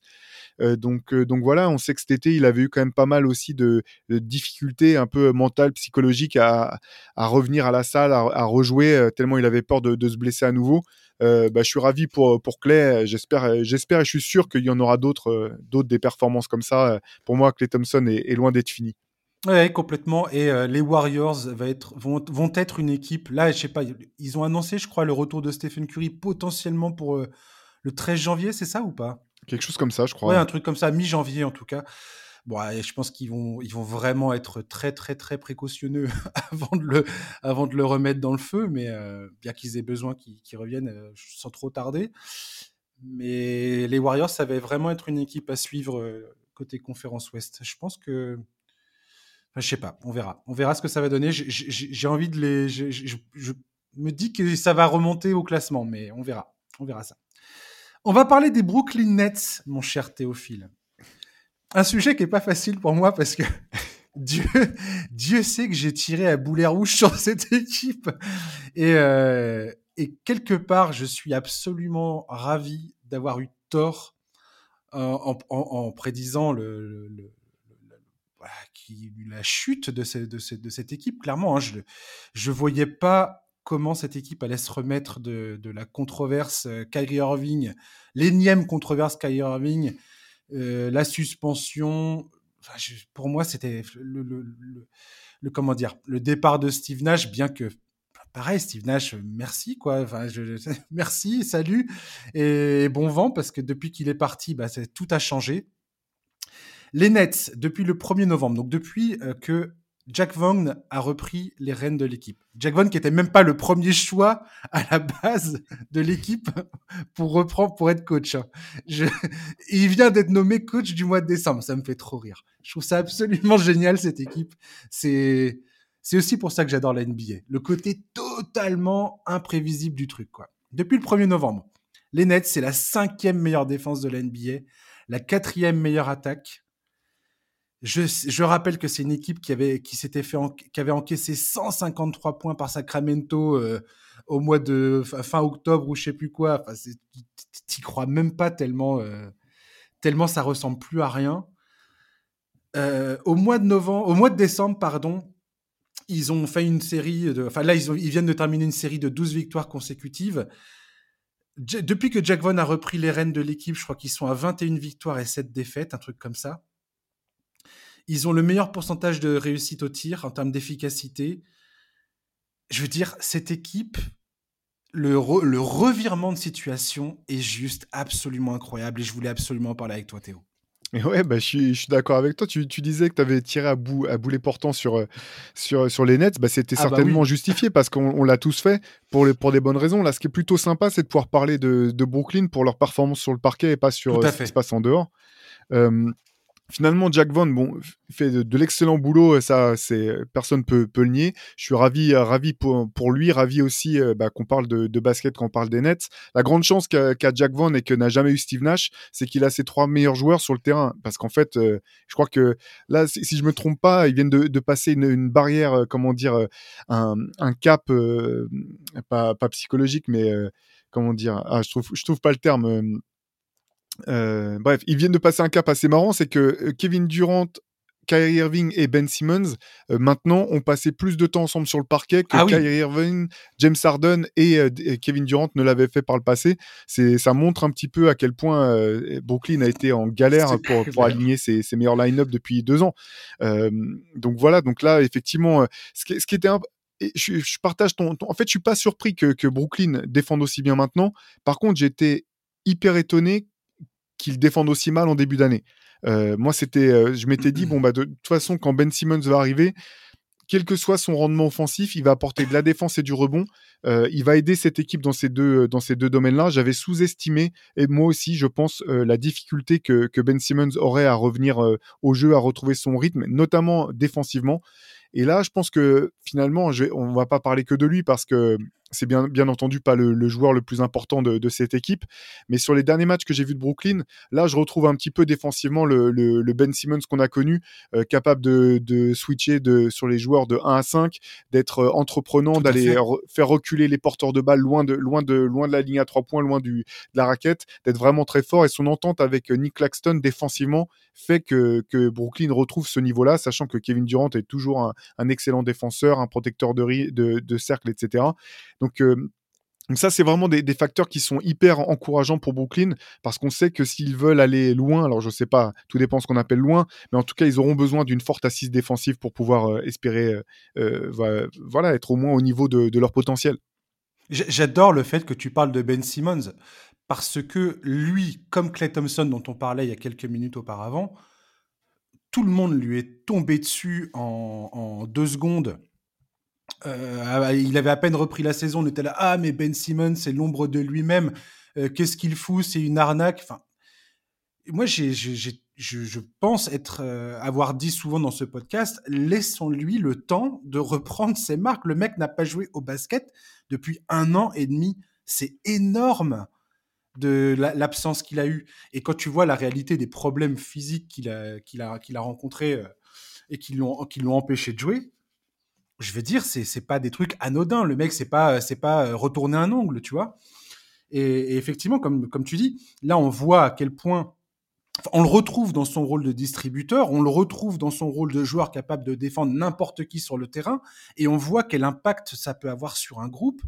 donc, donc voilà, on sait que cet été, il avait eu quand même pas mal aussi de, difficultés un peu mentales, psychologiques à, à revenir à la salle, à, à rejouer euh, tellement il avait peur de, se blesser à nouveau. Euh, bah, je suis ravi pour, pour Clay. J'espère, j'espère et je suis sûr qu'il y en aura d'autres, euh, d'autres des performances comme ça. Pour moi, Clay Thompson est, loin d'être fini. Oui, complètement. Et les Warriors va être, vont, vont, être une équipe. Là, je sais pas, ils ont annoncé, je crois, le retour de Stephen Curry potentiellement pour le 13 janvier, c'est ça ou pas? Quelque chose comme ça, je crois. Ouais, un truc comme ça, mi-janvier en tout cas. Bon, je pense qu'ils vont, ils vont vraiment être très, très, très précautionneux avant de le, avant de le remettre dans le feu, mais euh, bien qu'ils aient besoin qu'ils reviennent euh, sans trop tarder. Mais les Warriors, ça va vraiment être une équipe à suivre euh, côté conférence Ouest. Je pense que. Enfin, je sais pas, on verra. On verra ce que ça va donner. J'ai envie de les. Je, je, me dis que ça va remonter au classement, mais on verra. On verra ça. On va parler des Brooklyn Nets, mon cher Théophile un sujet qui est pas facile pour moi parce que Dieu, Dieu sait que j'ai tiré à boulet rouge sur cette équipe. Et, euh, et quelque part, je suis absolument ravi d'avoir eu tort en, en, prédisant le, qui, la chute de, de, de, cette équipe. Clairement, hein, je ne voyais pas comment cette équipe allait se remettre de, de la controverse euh, Kyrie Irving, l'énième controverse Kyrie Irving, euh, la suspension, pour moi, c'était le, le, comment dire, le départ de Steve Nash, bien que pareil, Steve Nash, merci quoi. Enfin, je, merci, salut et bon vent parce que depuis qu'il est parti, bah, tout a changé. Les Nets, depuis le 1er novembre, donc depuis euh, que Jack Vaughn a repris les rênes de l'équipe. Jack Vaughn qui était même pas le premier choix à la base de l'équipe pour reprendre, pour être coach. Hein. Il vient d'être nommé coach du mois de décembre. Ça me fait trop rire. Je trouve ça absolument génial cette équipe. C'est aussi pour ça que j'adore la NBA. Le côté totalement imprévisible du truc. Depuis le 1er novembre, les Nets c'est la cinquième meilleure défense de la NBA, la quatrième meilleure attaque je, rappelle que c'est une équipe qui avait, qui s'était fait, qui avait encaissé 153 points par Sacramento euh, au mois de fin octobre ou je sais plus quoi. Enfin, t'y crois même pas tellement, euh, tellement ça ressemble plus à rien. Euh, au mois de novembre, au mois de décembre, pardon, ils ont fait une série de, enfin là, ils, ils viennent de terminer une série de 12 victoires consécutives. depuis que Jack Vaughn a repris les rênes de l'équipe, je crois qu'ils sont à 21 victoires et 7 défaites, un truc comme ça. Ils ont le meilleur pourcentage de réussite au tir en termes d'efficacité. Je veux dire, cette équipe, le, revirement de situation est juste absolument incroyable et je voulais absolument en parler avec toi, Théo. Ouais, bah, je suis, d'accord avec toi. Tu, tu disais que tu avais tiré à, bout, à boulet portant sur, euh, sur, sur les nets. Bah, C'était ah bah certainement justifié parce qu'on l'a tous fait pour, les, pour des bonnes raisons. Là, ce qui est plutôt sympa, c'est de pouvoir parler de, de, Brooklyn pour leur performance sur le parquet et pas sur euh, ce qui se passe en dehors. Euh, Finalement, Jack Vaughn, bon, fait de, l'excellent boulot, ça, c'est personne peut peut le nier. Je suis ravi, euh, ravi pour, lui, ravi aussi euh, bah, qu'on parle de, de, basket, qu'on parle des Nets. La grande chance qu'a Jack Vaughn et que n'a jamais eu Steve Nash, c'est qu'il a ses trois meilleurs joueurs sur le terrain. Parce qu'en fait, euh, je crois que là, si, je me trompe pas, ils viennent de, passer une, barrière, comment dire, un, cap, pas, pas psychologique, mais comment dire, ah, je trouve, je trouve pas le terme euh, bref, ils viennent de passer un cap assez marrant, c'est que euh, Kevin Durant, Kyrie Irving et Ben Simmons, euh, maintenant, ont passé plus de temps ensemble sur le parquet que ah Kyrie Irving, James Harden et, Kevin Durant ne l'avaient fait par le passé. C'est, ça montre un petit peu à quel point Brooklyn a été en galère pour, pour, aligner ses, ses meilleurs line-up depuis deux ans. donc voilà, donc là, effectivement, ce qui, ce qui était un, je, je, partage ton, En fait, je suis pas surpris que, que Brooklyn défende aussi bien maintenant. Par contre, j'étais hyper étonné qu'ils défendent aussi mal en début d'année. moi, c'était, je m'étais dit, bon, bah, de toute façon, quand Ben Simmons va arriver, quel que soit son rendement offensif, il va apporter de la défense et du rebond. Euh, il va aider cette équipe dans ces deux, dans ces deux domaines-là. J'avais sous-estimé, et moi aussi, je pense, euh, la difficulté que, Ben Simmons aurait à revenir euh, au jeu, à retrouver son rythme, notamment défensivement. Et là, je pense que finalement, on ne va pas parler que de lui parce que c'est bien, bien entendu pas le, joueur le plus important de, cette équipe. Mais sur les derniers matchs que j'ai vus de Brooklyn, là, je retrouve un petit peu défensivement le, Ben Simmons qu'on a connu, euh, capable de, switcher de, sur les joueurs de 1 à 5, d'être euh, entreprenant, d'aller faire reculer les porteurs de balles loin de, loin de, loin de la ligne à 3 points, loin du, de la raquette, d'être vraiment très fort. Et son entente avec euh, Nick Claxton défensivement fait que, que Brooklyn retrouve ce niveau-là, sachant que Kevin Durant est toujours un, excellent défenseur, un protecteur de, de, de cercle, etc. Euh, donc, ça, c'est vraiment des, facteurs qui sont hyper encourageants pour Brooklyn parce qu'on sait que s'ils veulent aller loin, alors je sais pas, tout dépend ce qu'on appelle loin, mais en tout cas, ils auront besoin d'une forte assise défensive pour pouvoir euh, espérer, euh, voilà, être au moins au niveau de, leur potentiel. J'adore le fait que tu parles de Ben Simmons parce que lui, comme Clay Thompson dont on parlait il y a quelques minutes auparavant, tout le monde lui est tombé dessus en deux secondes euh, ah, il avait à peine repris la saison, on était là, ah mais Ben Simmons, c'est l'ombre de lui-même, euh, qu'est-ce qu'il fout, c'est une arnaque. Enfin, moi, j'ai, je, pense être, euh, avoir dit souvent dans ce podcast, laissons-lui le temps de reprendre ses marques. Le mec n'a pas joué au basket depuis un an et demi. C'est énorme de l'absence qu'il a eue. Et quand tu vois la réalité des problèmes physiques qu'il a, qu'il a, qu'il a rencontrés et qui l'ont, qui l'ont empêché de jouer, je veux dire, c'est c'est pas des trucs anodins. Le mec, c'est pas c'est pas euh, retourner un ongle, tu vois. Et, effectivement, comme comme tu dis, là, on voit à quel point on le retrouve dans son rôle de distributeur, on le retrouve dans son rôle de joueur capable de défendre n'importe qui sur le terrain, et on voit quel impact ça peut avoir sur un groupe.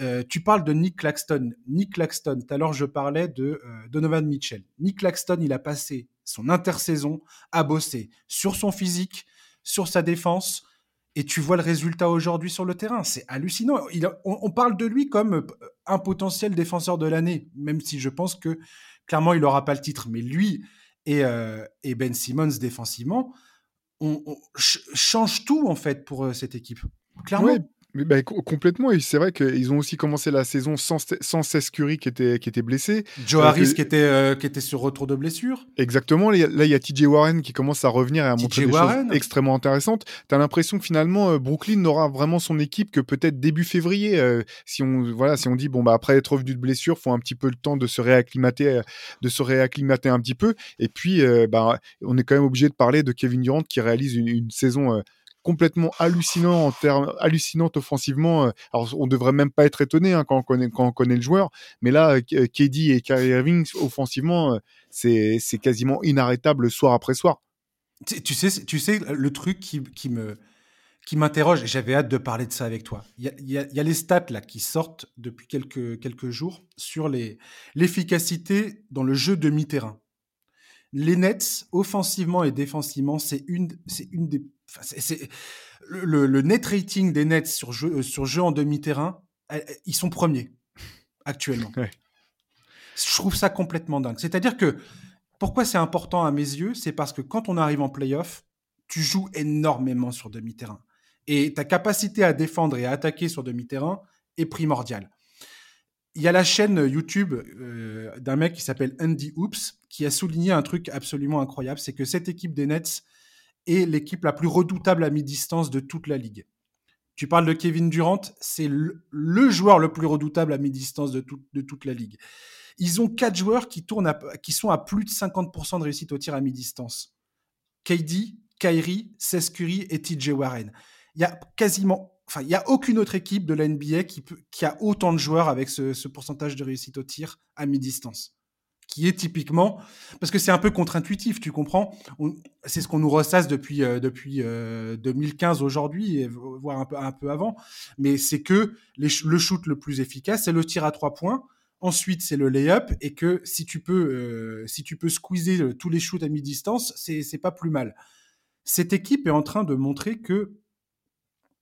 Euh, tu parles de Nick Claxton. Nick Claxton, tout à l'heure je parlais de euh, Donovan Mitchell. Nick Claxton, il a passé son intersaison à bosser sur son physique, sur sa défense, et tu vois le résultat aujourd'hui sur le terrain. C'est hallucinant. on, parle de lui comme euh, un potentiel défenseur de l'année, même si je pense que clairement il n'aura pas le titre. Mais lui et, euh, Ben Simmons défensivement, on, change tout en fait pour euh, cette équipe. Clairement. Bah, complètement, et c'est vrai qu'ils ont aussi commencé la saison sans, sans Seth Curry qui était, qui était blessé. Joe euh, Harris qui, était, euh, qui était sur retour de blessure. Exactement, là il y a TJ Warren qui commence à revenir et à montrer des choses extrêmement intéressantes. Tu as l'impression que finalement euh, Brooklyn n'aura vraiment son équipe que peut-être début février. si, on, voilà, si on dit, bon, bah, après être revenu de blessure, faut un petit peu le temps de se réacclimater, de se réacclimater un petit peu. Et puis, bah, on est quand même obligé de parler de Kevin Durant qui réalise une, une saison complètement hallucinant en termes hallucinante offensivement. Euh, alors on devrait même pas être étonné hein, quand on connaît quand on connaît le joueur, mais là euh, KD et Kyrie Irving offensivement euh, c'est quasiment inarrêtable soir après soir. Tu sais tu sais le truc qui, qui me qui m'interroge, j'avais hâte de parler de ça avec toi. Il y a, les stats là qui sortent depuis quelques, quelques jours sur l'efficacité dans le jeu de mi-terrain. Les Nets, offensivement et défensivement, c'est une, c'est une des le, net rating des Nets sur jeu, euh, sur jeu en demi-terrain, ils sont premiers actuellement. Je trouve ça complètement dingue. C'est-à-dire que pourquoi c'est important à mes yeux, c'est parce que quand on arrive en playoff, tu joues énormément sur demi-terrain. Et ta capacité à défendre et à attaquer sur demi-terrain est primordiale. Il y a la chaîne YouTube euh, d'un mec qui s'appelle Andy Hoops qui a souligné un truc absolument incroyable, c'est que cette équipe des Nets est l'équipe la plus redoutable à mi-distance de toute la ligue. Tu parles de Kevin Durant, c'est le, joueur le plus redoutable à mi-distance de, toute la ligue. Ils ont quatre joueurs qui, sont à plus de 50% de réussite au tir à mi-distance. KD, Kyrie, Seth Curry et TJ Warren. Il y a quasiment, enfin, il y a aucune autre équipe de la NBA qui, a autant de joueurs avec ce pourcentage de réussite au tir à mi-distance qui est typiquement parce que c'est un peu contre-intuitif, tu comprends C'est ce qu'on nous ressasse depuis euh, depuis 2015 euh, aujourd'hui, voire un peu un peu avant. Mais c'est que le shoot le plus efficace, c'est le tir à trois points. Ensuite, c'est le layup et que si tu peux euh, si tu peux squeezer tous les shoots à mi-distance, c'est c'est pas plus mal. Cette équipe est en train de montrer que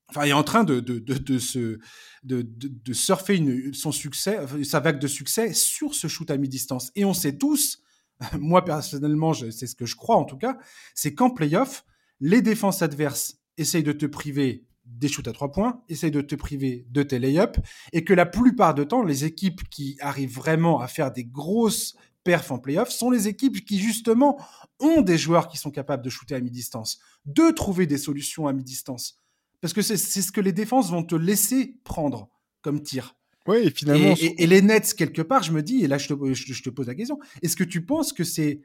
enfin, est en train de, de, de, de se, de, de, surfer son succès, sa vague de succès sur ce shoot à mi-distance. Et on sait tous, moi personnellement, c'est ce que je crois en tout cas, c'est qu'en playoff, les défenses adverses essayent de te priver des shoots à trois points, essayent de te priver de tes lay-ups, et que la plupart du temps, les équipes qui arrivent vraiment à faire des grosses perfs en playoff sont les équipes qui justement ont des joueurs qui sont capables de shooter à mi-distance, de trouver des solutions à mi-distance. Parce que c'est ce que les défenses vont te laisser prendre comme tir. Oui, et finalement. Et, les Nets, quelque part, je me dis, et là je te, je te pose la question, est-ce que tu penses que c'est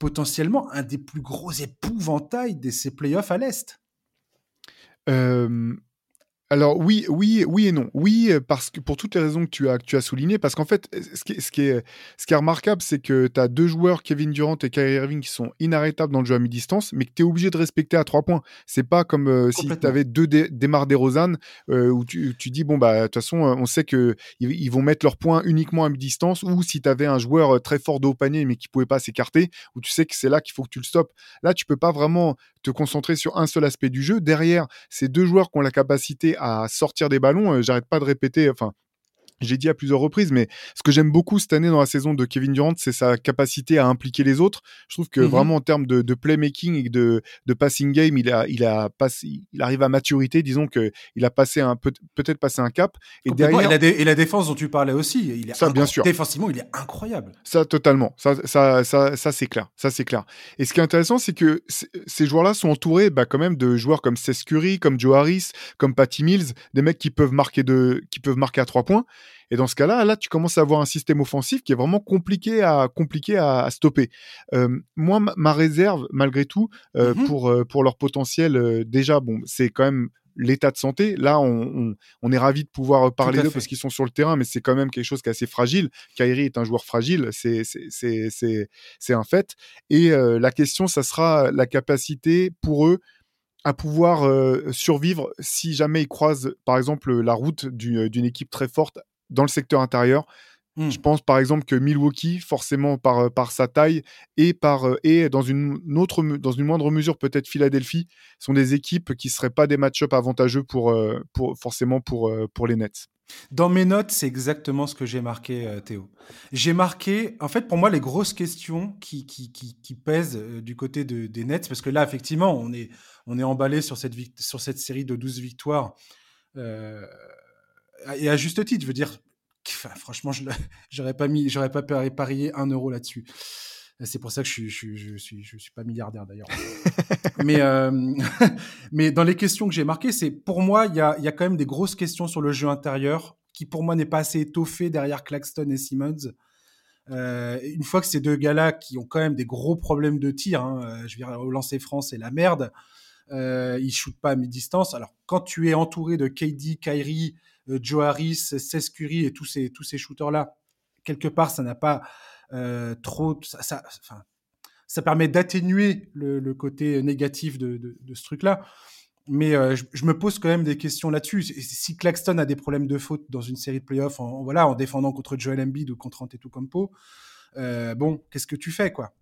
potentiellement un des plus gros épouvantails de ces playoffs à l'Est? Euh, alors oui, oui, oui et non. Oui, euh, parce que pour toutes les raisons que tu as, que tu as soulignées, parce qu'en fait, ce qui, est, ce qui est, ce qui est remarquable, c'est que tu as deux joueurs, Kevin Durant et Kyrie Irving, qui sont inarrêtables dans le jeu à mi-distance, mais que tu es obligé de respecter à trois points. C'est pas comme euh, si tu avais deux dé démarres des Rosanne, euh, où tu, tu, dis, bon, bah, de toute façon, on sait qu'ils ils vont mettre leurs points uniquement à mi-distance, ou si tu avais un joueur très fort de haut panier, mais qui pouvait pas s'écarter, où tu sais que c'est là qu'il faut que tu le stoppes. Là, tu peux pas vraiment te concentrer sur un seul aspect du jeu. Derrière, ces deux joueurs qui ont la capacité à sortir des ballons, euh, j'arrête pas de répéter, enfin, j'ai dit à plusieurs reprises, mais ce que j'aime beaucoup cette année dans la saison de Kevin Durant, c'est sa capacité à impliquer les autres. Je trouve que mmh vraiment en termes de, de, playmaking et de, de passing game, il a, il a passé, il arrive à maturité. Disons que il a passé un peut-être passé un cap. Et derrière, et la, et la, défense dont tu parlais aussi, il est ça bien sûr. Défensivement, il est incroyable. Ça totalement. Ça, ça, ça, ça c'est clair. Ça c'est clair. Et ce qui est intéressant, c'est que ces joueurs-là sont entourés, bah, quand même de joueurs comme Seth Curry, comme Joe Harris, comme Patty Mills, des mecs qui peuvent marquer de, qui peuvent marquer à trois points. Et dans ce cas-là, là, tu commences à avoir un système offensif qui est vraiment compliqué à, compliqué à, stopper. Euh, moi, ma réserve, malgré tout, euh, mmh pour, euh, pour leur potentiel, déjà, bon, c'est quand même l'état de santé. Là, on, on, est ravi de pouvoir parler d'eux parce qu'ils sont sur le terrain, mais c'est quand même quelque chose qui est assez fragile. Kyrie est un joueur fragile, c'est un fait. Et la question, ça sera la capacité pour eux à pouvoir survivre si jamais ils croisent, par exemple, la route d'une équipe très forte dans le secteur intérieur. Je mmh. pense par exemple que Milwaukee, forcément par, euh, par sa taille et, par, euh, et dans, une autre, dans une moindre mesure peut-être Philadelphie, sont des équipes qui ne seraient pas des match-up avantageux pour, euh, pour, forcément pour, pour les Nets. Dans mes notes, c'est exactement ce que j'ai marqué, Théo. J'ai marqué, en fait, pour moi, les grosses questions qui, qui, qui, pèsent du côté de, des Nets, parce que là, effectivement, on est, on est emballé sur cette, sur cette série de 12 victoires et à juste titre, je veux dire, franchement, je j'aurais pas mis, j'aurais pas parié un euro là-dessus. C'est pour ça que je je, je suis, je suis pas milliardaire d'ailleurs. mais, euh, mais dans les questions que j'ai marquées, c'est pour moi, il y a, y a quand même des grosses questions sur le jeu intérieur qui pour moi n'est pas assez étoffé derrière Claxton et Simmons. Euh, une fois que ces deux gars-là qui ont quand même des gros problèmes de tir, hein, euh, je veux dire, au lancer France, c'est la merde. Euh, ils shootent pas à mi-distance. Alors, quand tu es entouré de KD, Kyrie, Joe Harris, Seth Curry et tous ces, tous ces shooters-là, quelque part, ça n'a pas euh, trop. Ça, ça, enfin, ça permet d'atténuer le, le, côté négatif de, de, de ce truc-là. Mais euh, je, me pose quand même des questions là-dessus. Si Claxton a des problèmes de faute dans une série de playoffs, en, voilà, en défendant contre Joel Embiid ou contre Antetokounmpo, euh, bon, qu'est-ce que tu fais, quoi?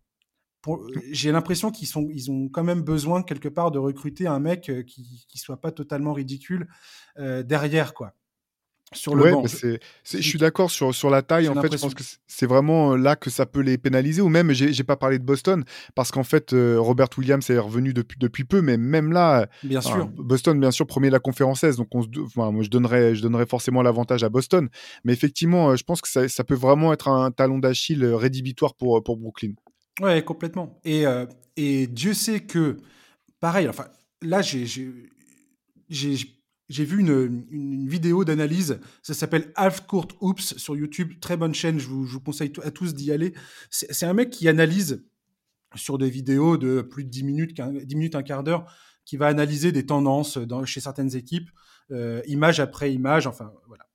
J'ai l'impression qu'ils sont, ils ont quand même besoin quelque part de recruter un mec qui, qui soit pas totalement ridicule euh, derrière, quoi sur le banc. je suis d'accord sur, sur la taille. En fait, je pense que c'est vraiment euh, là que ça peut les pénaliser. Ou même, j'ai pas parlé de Boston parce qu'en fait, euh, Robert Williams est revenu depuis, depuis peu, mais même là, bien sûr. Boston, bien sûr, premier de la conférence S, donc on moi, je donnerais, je donnerais forcément l'avantage à Boston. Mais effectivement, euh, je pense que ça, ça peut vraiment être un talon d'Achille rédhibitoire pour, pour Brooklyn. Ouais, complètement. Et, et Dieu sait que, pareil, enfin, là, j'ai j'ai vu une, une vidéo d'analyse, ça s'appelle Half Court Oops sur YouTube, très bonne chaîne, je vous, je vous conseille à tous d'y aller. C'est un mec qui analyse sur des vidéos de plus de 10 minutes, 10 minutes, un quart d'heure, qui va analyser des tendances dans, chez certaines équipes, euh, image après image, enfin voilà,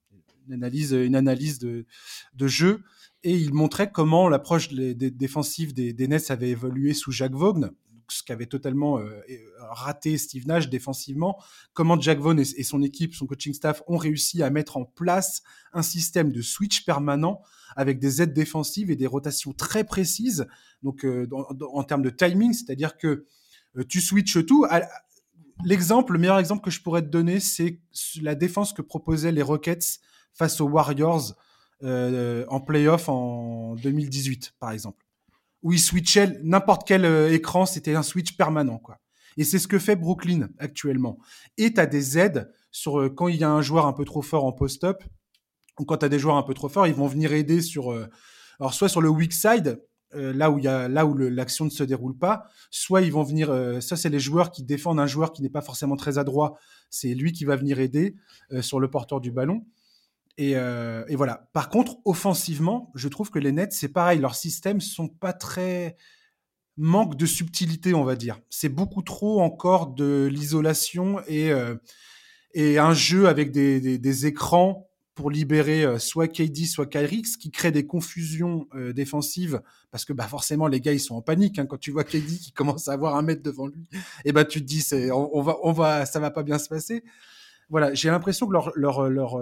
une analyse, une analyse de, de jeu. Et il montrait comment l'approche défensive des, des Nets avait évolué sous Jacques Vaughn, ce qu'avait totalement euh, raté Steve Nash défensivement, comment Jack Vaughn et, son équipe, son coaching staff ont réussi à mettre en place un système de switch permanent avec des aides défensives et des rotations très précises, donc euh, en termes de timing, c'est-à-dire que euh, tu switches tout. L'exemple, le meilleur exemple que je pourrais te donner, c'est la défense que proposaient les Rockets face aux Warriors en playoff en 2018, par exemple où ils switchaient n'importe quel euh, écran, c'était un switch permanent, quoi. Et c'est ce que fait Brooklyn actuellement. Et tu as des aides sur euh, quand il y a un joueur un peu trop fort en post-up, ou quand tu as des joueurs un peu trop forts, ils vont venir aider sur, euh, alors soit sur le weak side, là où il là où l'action ne se déroule pas, soit ils vont venir, ça c'est les joueurs qui défendent un joueur qui n'est pas forcément très adroit, c'est lui qui va venir aider sur le porteur du ballon. Et, et, voilà. Par contre, offensivement, je trouve que les Nets, c'est pareil, leurs systèmes sont pas très manque de subtilité, on va dire. C'est beaucoup trop encore de l'isolation et, euh, et un jeu avec des, des, écrans pour libérer euh, soit KD, soit Kyrie, ce qui crée des confusions euh, défensives, parce que bah, forcément, les gars, ils sont en panique. Hein, quand tu vois KD qui commence à avoir un mètre devant lui, et bah, tu te dis, c'est, on, va, on va, ça va pas bien se passer. Voilà, j'ai l'impression que leur, leur, leur,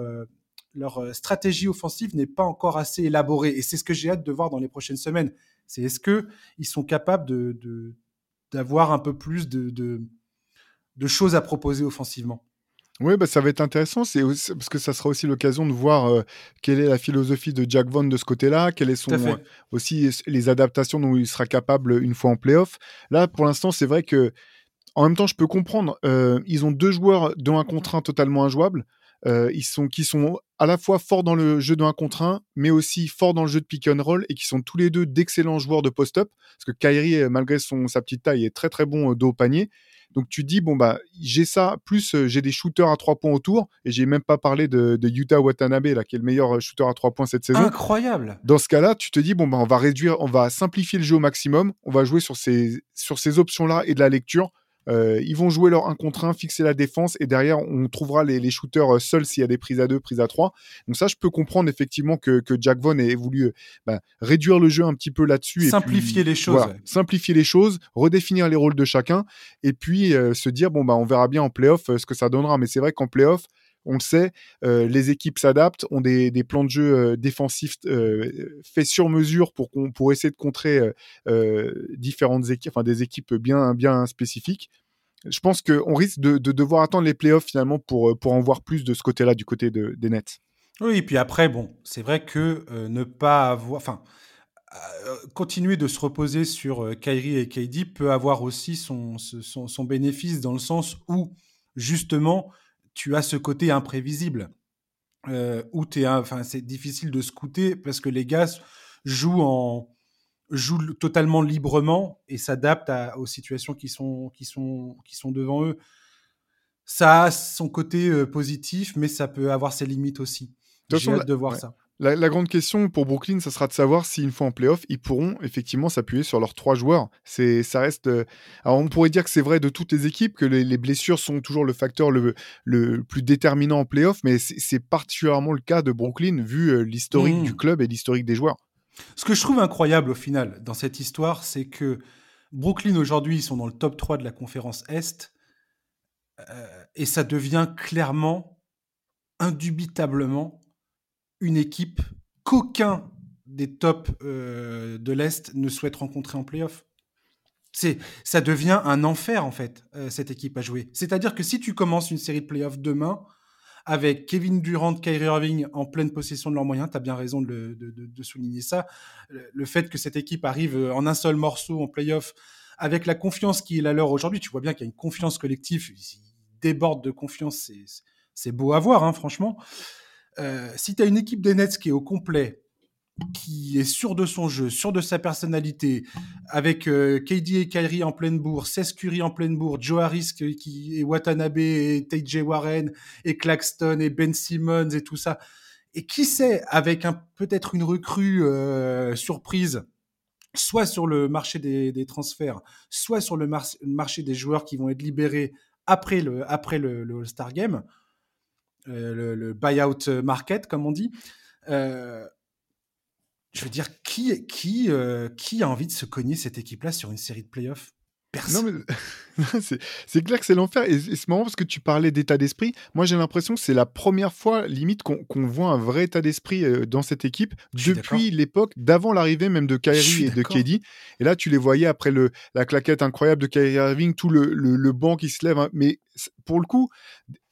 leur stratégie offensive n'est pas encore assez élaborée, et c'est ce que j'ai hâte de voir dans les prochaines semaines. C'est est-ce que ils sont capables de d'avoir un peu plus de, de, choses à proposer offensivement? Oui, bah, ça va être intéressant, c'est parce que ça sera aussi l'occasion de voir euh, quelle est la philosophie de Jack Vaughn de ce côté-là, quelles sont euh, aussi les adaptations dont il sera capable une fois en playoff. Là, pour l'instant, c'est vrai que, en même temps, je peux comprendre, euh, ils ont deux joueurs de un contre un totalement injouables. Euh, ils sont, qui sont à la fois forts dans le jeu de 1 contre 1, mais aussi forts dans le jeu de pick and roll et qui sont tous les deux d'excellents joueurs de post-up. Parce que Kyrie, euh, malgré son, sa petite taille, est très très bon euh, dos au panier. Donc tu dis, bon, bah, j'ai ça, plus j'ai des shooters à 3 points autour, et j'ai même pas parlé de, de, Utah Watanabe, là, qui est le meilleur shooter à 3 points cette saison. Incroyable Dans ce cas-là, tu te dis, bon, bah, on va réduire, on va simplifier le jeu au maximum, on va jouer sur ces, sur ces options-là et de la lecture euh, ils vont jouer leur 1 contre 1, fixer la défense et derrière on trouvera les, shooters euh, seuls s'il y a des prises à 2, prises à 3. Donc ça, je peux comprendre effectivement que, Jack Vaughn ait voulu euh, bah, réduire le jeu un petit peu là-dessus. Simplifier les choses. Simplifier les choses, redéfinir les rôles de chacun et puis se dire, bon, bah, on verra bien en playoff ce que ça donnera. Mais c'est vrai qu'en playoff, on le sait, les équipes s'adaptent, ont des, plans de jeu défensifs faits sur mesure pour, pour essayer de contrer différentes équipes, enfin des équipes bien, bien spécifiques. Je pense qu'on risque de, devoir attendre les playoffs finalement pour, pour en voir plus de ce côté-là, du côté des Nets. Oui, et puis après, bon, c'est vrai que ne pas avoir. Enfin, continuer de se reposer sur Kyrie et KD peut avoir aussi son, son, son bénéfice dans le sens où, justement, tu as ce côté imprévisible euh, où es, enfin, c'est difficile de scouter parce que les gars jouent en jouent totalement librement et s'adaptent aux situations qui sont qui sont qui sont devant eux. Ça a son côté euh, positif, mais ça peut avoir ses limites aussi. J'ai hâte de voir ça. La, grande question pour Brooklyn, ça sera de savoir si une fois en playoff, ils pourront effectivement s'appuyer sur leurs trois joueurs. C'est, ça reste. Euh, alors on pourrait dire que c'est vrai de toutes les équipes que les, blessures sont toujours le facteur le, le plus déterminant en playoff, mais c'est, particulièrement le cas de Brooklyn vu euh, l'historique du mmh. club et l'historique des joueurs. Ce que je trouve incroyable au final dans cette histoire, c'est que Brooklyn aujourd'hui, ils sont dans le top 3 de la conférence Est, euh, et ça devient clairement, indubitablement, une équipe qu'aucun des tops euh, de l'Est ne souhaite rencontrer en playoff. C'est, ça devient un enfer, en fait, euh, cette équipe à jouer. C'est-à-dire que si tu commences une série de playoffs demain, avec Kevin Durant, Kyrie Irving en pleine possession de leurs moyens, tu as bien raison de, souligner ça. Le, fait que cette équipe arrive en un seul morceau en playoff, avec la confiance qui est la leur aujourd'hui, tu vois bien qu'il y a une confiance collective, ils débordent de confiance, c'est, beau à voir, hein, franchement. Euh, si tu as une équipe des Nets qui est au complet, qui est sûr de son jeu, sûr de sa personnalité, avec euh, KD et Kyrie en pleine bourre, Seth Curry en pleine bourre, Joe Harris qui, et Watanabe et TJ Warren et Claxton et Ben Simmons et tout ça. Et qui sait, avec un peut-être une recrue euh, surprise, soit sur le marché des, transferts, soit sur le marché des joueurs qui vont être libérés après le, après le All-Star Game, euh, le, buyout market, comme on dit. Euh, je veux dire, qui, qui, euh, qui a envie de se cogner cette équipe-là sur une série de playoffs? Non, mais c'est clair que c'est l'enfer. Et, c'est marrant parce que tu parlais d'état d'esprit. Moi, j'ai l'impression que c'est la première fois, limite, qu'on voit un vrai état d'esprit euh, dans cette équipe depuis l'époque d'avant l'arrivée même de Kyrie et de KD. Et là, tu les voyais après le, la claquette incroyable de Kyrie Irving, tout le, le, banc qui se lève. Hein. Mais pour le coup,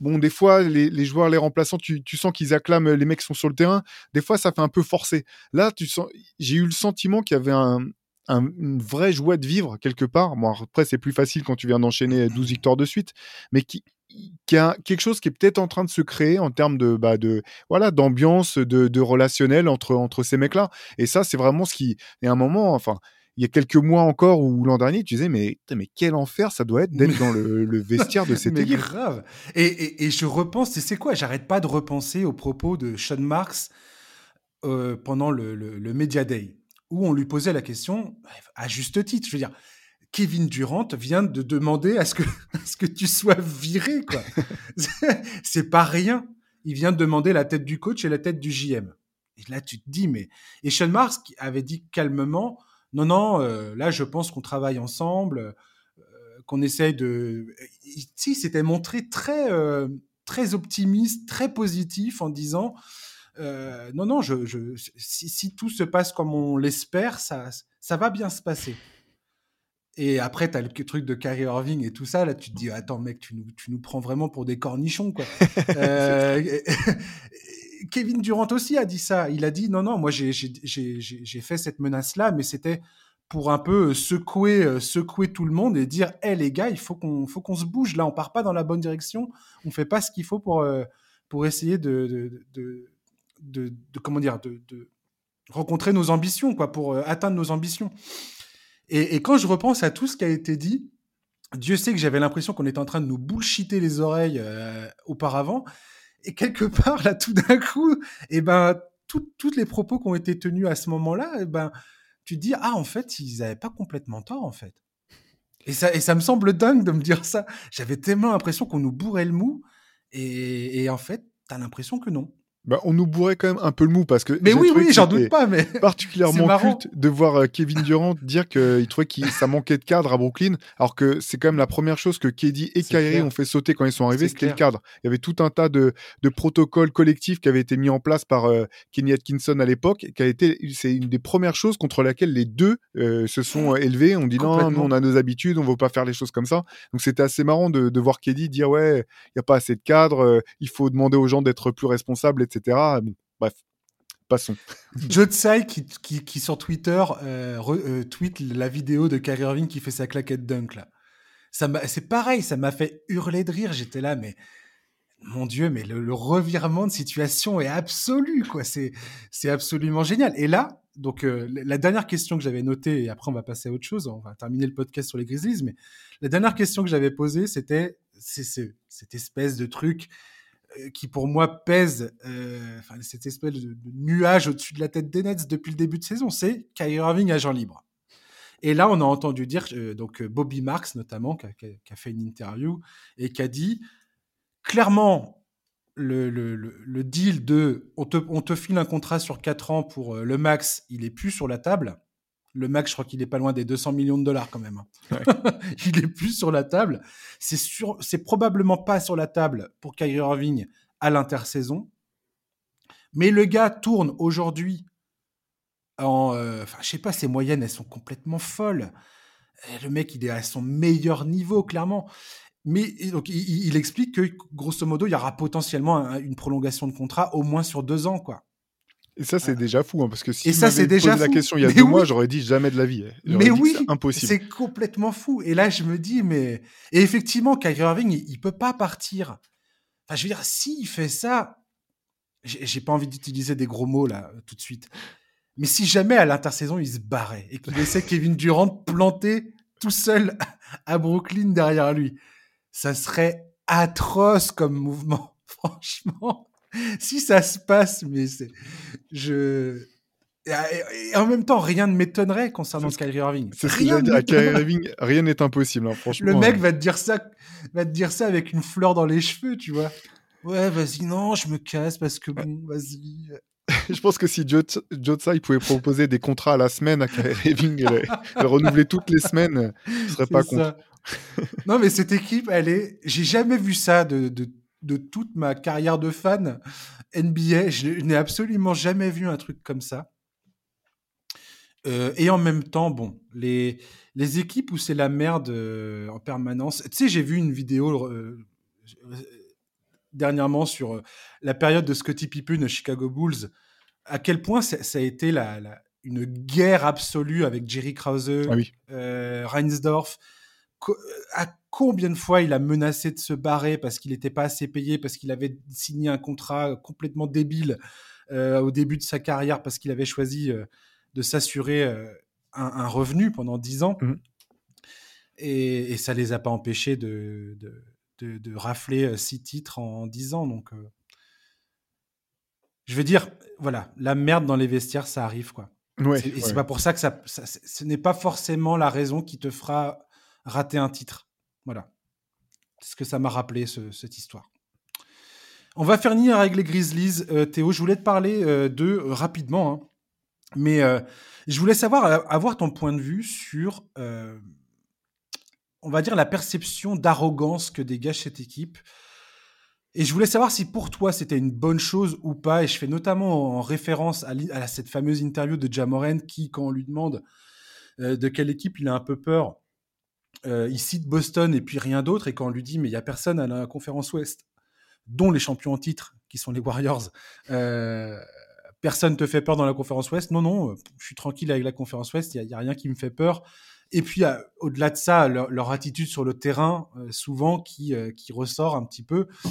bon, des fois, les, les joueurs, les remplaçants, tu, tu sens qu'ils acclament les mecs qui sont sur le terrain. Des fois, ça fait un peu forcé. Là, tu sens, j'ai eu le sentiment qu'il y avait un, une vraie joie de vivre quelque part. Bon, après, c'est plus facile quand tu viens d'enchaîner 12 victoires de suite, mais qui, qui a quelque chose qui est peut-être en train de se créer en termes de, bah, de voilà d'ambiance, de, de, relationnel entre, entre ces mecs-là. Et ça, c'est vraiment ce qui. Et à un moment, enfin, il y a quelques mois encore ou l'an dernier, tu disais, mais, mais quel enfer ça doit être d'être dans le, vestiaire de cette mais équipe. grave. Et, et, je repense, c'est quoi J'arrête pas de repenser aux propos de Sean Marks euh, pendant le, le, le Media Day, où on lui posait la question, à juste titre, je veux dire, Kevin Durant vient de demander à ce que, ce que tu sois viré, c'est pas rien. Il vient de demander la tête du coach et la tête du JM. Et là, tu te dis, mais. Et Sean Marks avait dit calmement, non, non, euh, là, je pense qu'on travaille ensemble, euh, qu'on essaye de. Si, s'était montré très, euh, très optimiste, très positif en disant, non, non, je, je si, si, tout se passe comme on l'espère, ça, ça va bien se passer. Et après, tu as le truc de Kyrie Irving et tout ça. Là, tu te dis, attends, mec, tu nous, tu nous prends vraiment pour des cornichons, quoi. euh, Kevin Durant aussi a dit ça. Il a dit, non, non, moi, j'ai fait cette menace-là, mais c'était pour un peu secouer, secouer tout le monde et dire, hé, les gars, il faut qu'on qu'on se bouge. Là, on part pas dans la bonne direction. On fait pas ce qu'il faut pour, euh, pour essayer de, de, de, de, comment dire, de, rencontrer nos ambitions, quoi, pour euh, atteindre nos ambitions. Et, quand je repense à tout ce qui a été dit, Dieu sait que j'avais l'impression qu'on était en train de nous bullshiter les oreilles euh, auparavant. Et quelque part, là, tout d'un coup, et eh ben, toutes les propos qui ont été tenus à ce moment-là, eh ben, tu te dis, ah, en fait, ils n'avaient pas complètement tort, en fait. Et ça, et ça me semble dingue de me dire ça. J'avais tellement l'impression qu'on nous bourrait le mou. Et, et en fait, tu as l'impression que non. Bah, on nous bourrait quand même un peu le mou parce que. Mais oui, oui, j'en doute pas. Mais particulièrement culte de voir euh, Kevin Durant dire qu'il trouvait que ça manquait de cadre à Brooklyn, alors que c'est quand même la première chose que KD et Kyrie ont fait sauter quand ils sont arrivés, c'était le cadre. Il y avait tout un tas de, de, protocoles collectifs qui avaient été mis en place par euh, Kenny Atkinson à l'époque, qui a été, c'est une des premières choses contre laquelle les deux euh, se sont élevés. On dit non, nous on a nos habitudes, on ne veut pas faire les choses comme ça. Donc c'était assez marrant de, de voir KD dire ouais, il n'y a pas assez de cadre, il faut demander aux gens d'être plus responsables, etc. bref, passons. Joe qui, qui, sur Twitter euh, euh, tweet la vidéo de Kyrie Irving qui fait sa claquette dunk là. Ça c'est pareil, ça m'a fait hurler de rire. J'étais là, mais mon Dieu, mais le, revirement de situation est absolu, quoi. C'est, absolument génial. Et là, donc, euh, la dernière question que j'avais notée, et après on va passer à autre chose, on va terminer le podcast sur les Grizzlies, mais la dernière question que j'avais posée, c'était cette espèce de truc qui pour moi pèse, euh, cette espèce de, nuage au-dessus de la tête des Nets depuis le début de saison, c'est Kyrie Irving agent libre. Et là, on a entendu dire, euh, donc Bobby Marks notamment, qui a, fait une interview et qui a dit clairement le, le, le, deal de on te, on te, file un contrat sur 4 ans pour le max, il est plus sur la table. Le max, je crois qu'il est pas loin des 200 millions de dollars quand même. Hein. il est plus sur la table. C'est sur, c'est probablement pas sur la table pour Kyrie Irving à l'intersaison. Mais le gars tourne aujourd'hui en, euh, enfin, je sais pas, ses moyennes, elles sont complètement folles. le mec, il est à son meilleur niveau, clairement. Mais donc, il, explique que, grosso modo, il y aura potentiellement une prolongation de contrat au moins sur deux ans, quoi. Et ça, c'est déjà fou, hein, parce que si et ça, c'est déjà posé la question il y a deux mois, j'aurais dit jamais de la vie. Mais oui, c'est impossible. C'est complètement fou. Et là, je me dis, mais et effectivement, Kyrie Irving, il, il peut pas partir. Enfin, je veux dire, s'il fait ça, j'ai pas envie d'utiliser des gros mots là tout de suite. Mais si jamais à l'intersaison il se barrait et qu'il laissait Kevin Durant planter tout seul à Brooklyn derrière lui, ça serait atroce comme mouvement, franchement. si ça se passe, mais c'est. Je. Et en même temps, rien ne m'étonnerait concernant Kyrie Irving. C'est rien à Kyrie Irving, rien n'est impossible, hein, franchement. Le mec va te dire ça, va te dire ça avec une fleur dans les cheveux, tu vois. Ouais, vas-y, non, je me casse parce que bon, vas-y. je pense que si il pouvait proposer des contrats à la semaine à Kyrie Irving, et le renouveler toutes les semaines, ce serait pas contre. non, mais cette équipe, elle est. J'ai jamais vu ça de, de de toute ma carrière de fan NBA. Je, n'ai absolument jamais vu un truc comme ça. Euh, et en même temps, bon, les, les équipes où c'est la merde euh, en permanence. Tu sais, j'ai vu une vidéo euh, dernièrement sur la période de Scottie Pippen aux Chicago Bulls. À quel point ça, a été la, une guerre absolue avec Jerry Krause, ah oui. Reinsdorf. À combien de fois il a menacé de se barrer parce qu'il n'était pas assez payé, parce qu'il avait signé un contrat complètement débile au début de sa carrière, parce qu'il avait choisi de s'assurer un, revenu pendant 10 ans. Mmh. Et, et, ça les a pas empêchés de, de, rafler six titres en, 10 ans. Donc, je veux dire, voilà, la merde dans les vestiaires, ça arrive, quoi. et c'est pas pour ça que ça, ce n'est pas forcément la raison qui te fera rater un titre. Voilà. C'est ce que ça m'a rappelé, cette histoire. On va finir avec les Grizzlies. Théo, je voulais te parler d'eux rapidement. Hein. Mais euh, je voulais savoir, euh, avoir ton point de vue sur, euh, on va dire, la perception d'arrogance que dégage cette équipe. Et je voulais savoir si pour toi c'était une bonne chose ou pas. Et je fais notamment en référence à, cette fameuse interview de Jamoren qui, quand on lui demande de quelle équipe il a un peu peur, il cite Boston et puis rien d'autre. Et quand on lui dit mais il y a personne à la conférence Ouest, dont les champions en titre, qui sont les Warriors, personne te fait peur dans la conférence Ouest. Non, non, je suis tranquille avec la conférence Ouest, il n'y a, rien qui me fait peur. Et puis, au-delà de ça, leur, attitude sur le terrain, euh, souvent, qui, euh, qui ressort un petit peu. Euh,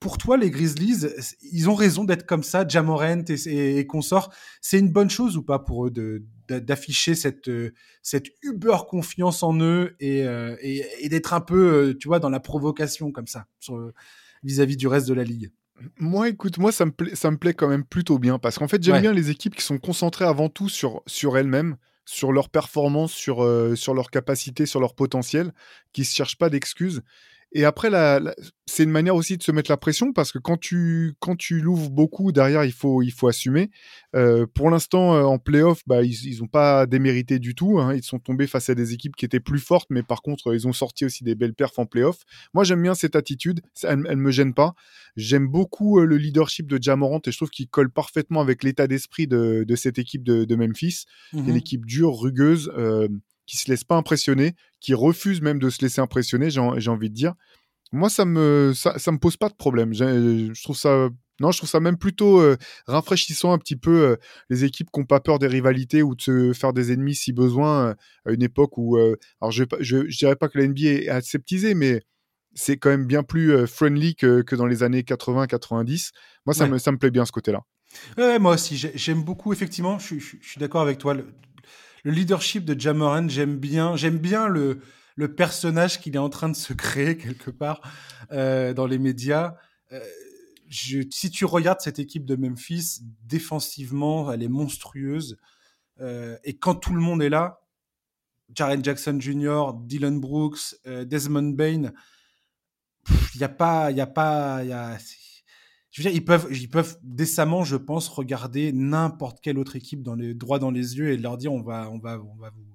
pour toi, les Grizzlies, ils ont raison d'être comme ça, Jamorant et, et, consorts. C'est une bonne chose ou pas pour eux d'afficher cette, cette uber confiance en eux et, et, d'être un peu, tu vois, dans la provocation comme ça, vis-à-vis -vis du reste de la ligue moi, écoute, moi, ça me, plaît, ça me plaît quand même plutôt bien parce qu'en fait, j'aime bien les équipes qui sont concentrées avant tout sur, sur elles-mêmes, sur leur performance, sur, euh, sur leur capacité, sur leur potentiel, qui ne se cherchent pas d'excuses. Et après, c'est une manière aussi de se mettre la pression parce que quand tu, quand tu l'ouvres beaucoup, derrière, il faut, il faut assumer. Euh, pour l'instant, euh, en playoff, bah, ils n'ont pas démérité du tout. Hein. Ils sont tombés face à des équipes qui étaient plus fortes, mais par contre, ils ont sorti aussi des belles perfs en playoff. Moi, j'aime bien cette attitude. Elle ne me gêne pas. J'aime beaucoup euh, le leadership de Jamorant et je trouve qu'il colle parfaitement avec l'état d'esprit de, de, cette équipe de, de Memphis. Mmh une équipe dure, rugueuse qui se laisse pas impressionner, qui refuse même de se laisser impressionner, j'ai envie de dire. Moi, ça me, ça, me pose pas de problème. Je trouve ça, non, je trouve ça même plutôt euh, rafraîchissant un petit peu euh, les équipes qui n'ont pas peur des rivalités ou de se faire des ennemis si besoin euh, à une époque où, alors je, je, dirais pas que la NBA est aseptisée, mais c'est quand même bien plus friendly que, que, dans les années 80-90. Moi, ça, me, ça me plaît bien ce côté-là. Ouais, moi aussi, j'aime beaucoup, effectivement, je, je suis d'accord avec toi. Le, le leadership de Jamoran, j'aime bien, j'aime bien le, le personnage qu'il est en train de se créer quelque part euh, dans les médias. Euh, si tu regardes cette équipe de Memphis, défensivement, elle est monstrueuse. Euh, et quand tout le monde est là, Jaren Jackson Jr., Dylan Brooks, Desmond Bain, il n'y a pas, il y a pas, y a, je veux dire, ils peuvent, ils peuvent décemment, je pense, regarder n'importe quelle autre équipe dans les droits dans les yeux et leur dire on va, on va, on va vous,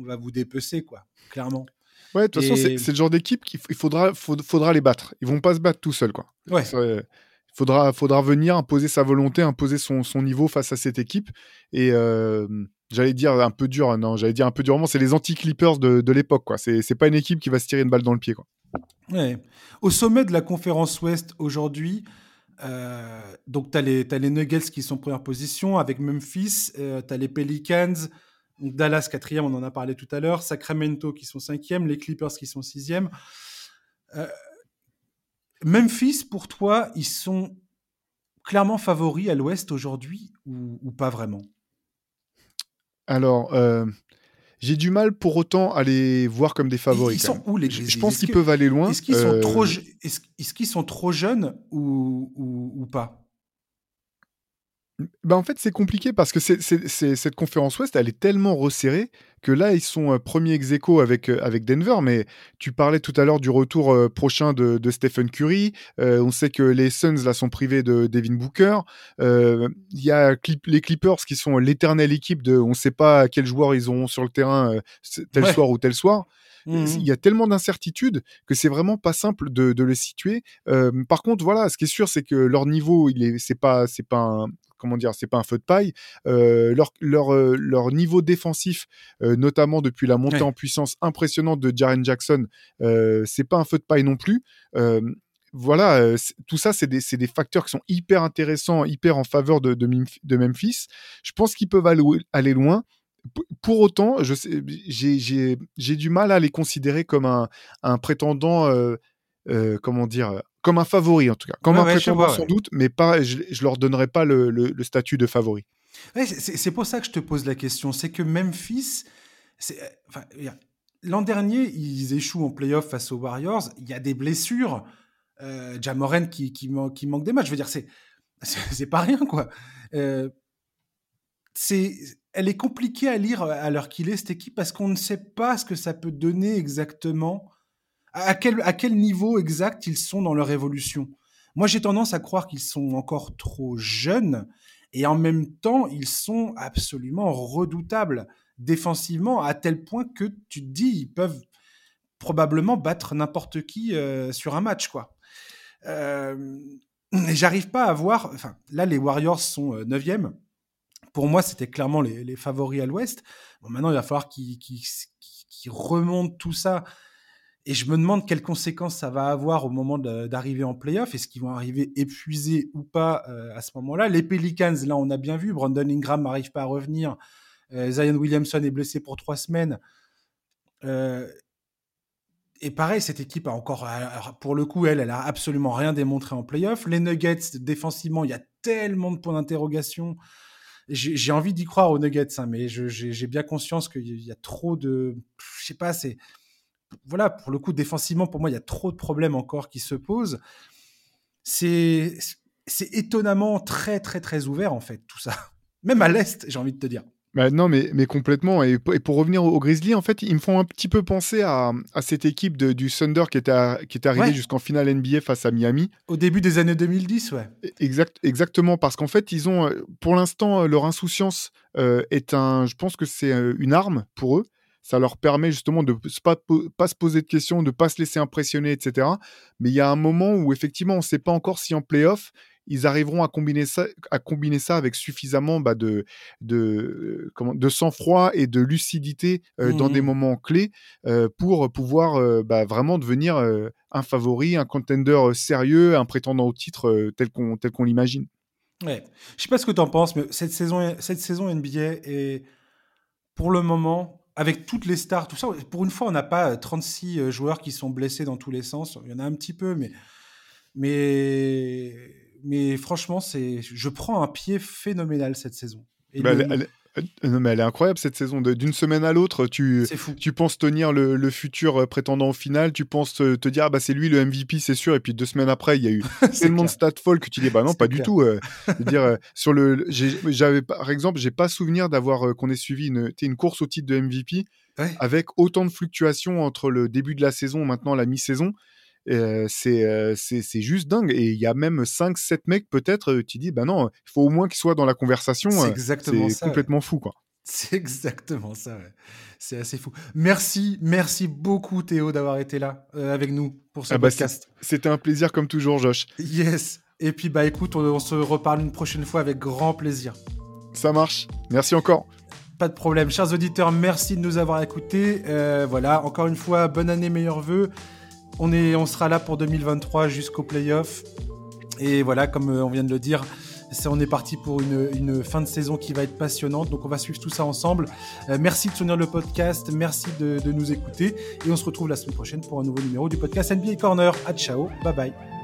on va vous dépecer, quoi, clairement. Ouais, de toute façon, c'est le genre d'équipe qu'il faudra, faudra les battre. Ils vont pas se battre tout seuls, quoi. Ouais. Il faudra, faudra venir imposer sa volonté, imposer son, son niveau face à cette équipe. Et euh, j'allais dire un peu dur, non, j'allais dire un peu durement, c'est les anti-clippers de, de l'époque, quoi. C'est pas une équipe qui va se tirer une balle dans le pied, quoi. Ouais. Au sommet de la conférence Ouest aujourd'hui, euh, donc, tu as, les Nuggets qui sont en première position avec Memphis, euh, tu as les Pelicans, Dallas quatrième, on en a parlé tout à l'heure, Sacramento qui sont cinquième, les Clippers qui sont sixième. Euh, Memphis, pour toi, ils sont clairement favoris à l'Ouest aujourd'hui ou, pas vraiment? Alors, j'ai du mal pour autant à les voir comme des favoris. Ils sont où les Je pense qu'ils peuvent aller loin. Est-ce qu'ils sont, trop, est -ce, qu'ils sont trop jeunes ou, ou pas? Bah, en fait, c'est compliqué parce que c'est, cette conférence Ouest, elle est tellement resserrée que là, ils sont euh, premiers ex avec, euh, avec Denver. Mais tu parlais tout à l'heure du retour euh, prochain de, Stephen Curry. on sait que les Suns là, sont privés de Devin Booker. Il y a les Clippers qui sont l'éternelle équipe de on ne sait pas quels joueurs ils auront sur le terrain tel soir ou tel soir. Mmh il y a tellement d'incertitudes que c'est vraiment pas simple de, de le situer. par contre, voilà, ce qui est sûr, c'est que leur niveau, il est, c'est pas, c'est pas un, comment dire, c'est pas un feu de paille. Euh, leur, leur, euh, leur, niveau défensif, euh, notamment depuis la montée en puissance impressionnante de Jaren Jackson, c'est pas un feu de paille non plus voilà, tout ça, c'est des, des, facteurs qui sont hyper intéressants, hyper en faveur de, de, Memphis. Je pense qu'ils peuvent aller, aller loin pour autant, j'ai du mal à les considérer comme un, un prétendant, euh, euh, comment dire, comme un favori en tout cas. Comme un prétendant sans doute, mais pas, je, ne leur donnerai pas le, le, statut de favori. c'est pour ça que je te pose la question. C'est que Memphis, enfin, l'an dernier, ils échouent en playoff face aux Warriors. Il y a des blessures. Euh, Jamoren qui, qui, qui, manque des matchs. Je veux dire, c'est c'est pas rien quoi. Euh, c'est elle est compliquée à lire à l'heure qu'il est, cette équipe, parce qu'on ne sait pas ce que ça peut donner exactement, à quel, à quel niveau exact ils sont dans leur évolution? Moi, j'ai tendance à croire qu'ils sont encore trop jeunes, et en même temps, ils sont absolument redoutables défensivement, à tel point que tu te dis, ils peuvent probablement battre n'importe qui euh, sur un match, quoi. Euh, J'arrive pas à voir. Enfin, là, les Warriors sont 9e. Euh, pour moi, c'était clairement les, favoris à l'Ouest. Bon, maintenant, il va falloir qu'ils remontent tout ça. Et je me demande quelles conséquences ça va avoir au moment d'arriver en playoff. Est-ce qu'ils vont arriver épuisés ou pas euh, à ce moment-là? Les Pelicans, là, on a bien vu. Brandon Ingram n'arrive pas à revenir. Euh, Zion Williamson est blessé pour trois semaines. Euh, et pareil, cette équipe a encore, pour le coup, elle, elle a absolument rien démontré en playoff. Les Nuggets, défensivement, il y a tellement de points d'interrogation j'ai envie d'y croire aux Nuggets, hein, mais j'ai bien conscience qu'il y a trop de, je sais pas, c'est voilà, pour le coup, défensivement, pour moi, il y a trop de problèmes encore qui se posent. C'est étonnamment très, très, très ouvert, en fait, tout ça. Même à l'Est, j'ai envie de te dire. Bah, non, mais, mais complètement. Et, pour revenir aux Grizzlies, en fait, ils me font un petit peu penser à, à cette équipe de, du Thunder qui était, qui était arrivée jusqu'en finale NBA face à Miami. Au début des années 2010, ouais. E, exact, exactement, parce qu'en fait, ils ont, euh, pour l'instant, euh, leur insouciance euh, est un, je pense que c'est une arme pour eux. Ça leur permet justement de ne pas, pas se poser de questions, de ne pas se laisser impressionner, etc. Mais il y a un moment où, effectivement, on ne sait pas encore si en playoff, ils arriveront à combiner ça, à combiner ça avec suffisamment bah, de, de, comment, de sang-froid et de lucidité euh, dans des mmh moments clés euh, pour pouvoir euh, bah, vraiment devenir un favori, un contender sérieux, un prétendant au titre tel qu'on qu'on l'imagine. Ouais. Je sais pas ce que tu en penses, mais cette saison, cette saison NBA est pour le moment avec toutes les stars, tout ça, pour une fois, on n'a pas 36 joueurs qui sont blessés dans tous les sens. Il y en a un petit peu, mais, mais mais franchement, c'est, je prends un pied phénoménal cette saison. Bah, elle, non, mais elle est incroyable cette saison. D'une semaine à l'autre, tu, tu penses tenir le, futur euh, prétendant au final, tu penses te, dire ah bah c'est lui le MVP, c'est sûr. Et puis deux semaines après, il y a eu tellement de stats folles que tu dis bah non, pas du tout. Euh, dire euh, sur le, j'avais par exemple, j'ai pas souvenir d'avoir qu'on ait suivi une, une course au titre de MVP avec autant de fluctuations entre le début de la saison, maintenant la mi-saison. Euh, c'est juste dingue. Et il y a même 5-7 mecs, peut-être, tu dis, bah non, il faut au moins qu'ils soient dans la conversation. C'est exactement ça. complètement fou, quoi. C'est exactement ça. C'est assez fou. Merci, merci beaucoup, Théo, d'avoir été là avec nous pour ce ah bah, podcast. C'était un plaisir, comme toujours, Josh. Yes. Et puis, bah écoute, on, se reparle une prochaine fois avec grand plaisir. Ça marche. Merci encore. Pas de problème. Chers auditeurs, merci de nous avoir écoutés. voilà, encore une fois, bonne année, meilleurs vœux. On, est, on sera là pour 2023 jusqu'au playoff. Et voilà, comme euh, on vient de le dire, on est parti pour une, fin de saison qui va être passionnante. Donc on va suivre tout ça ensemble. Euh, merci de soutenir le podcast, merci de, de, nous écouter. Et on se retrouve la semaine prochaine pour un nouveau numéro du podcast NBA Corner. À ciao, bye bye.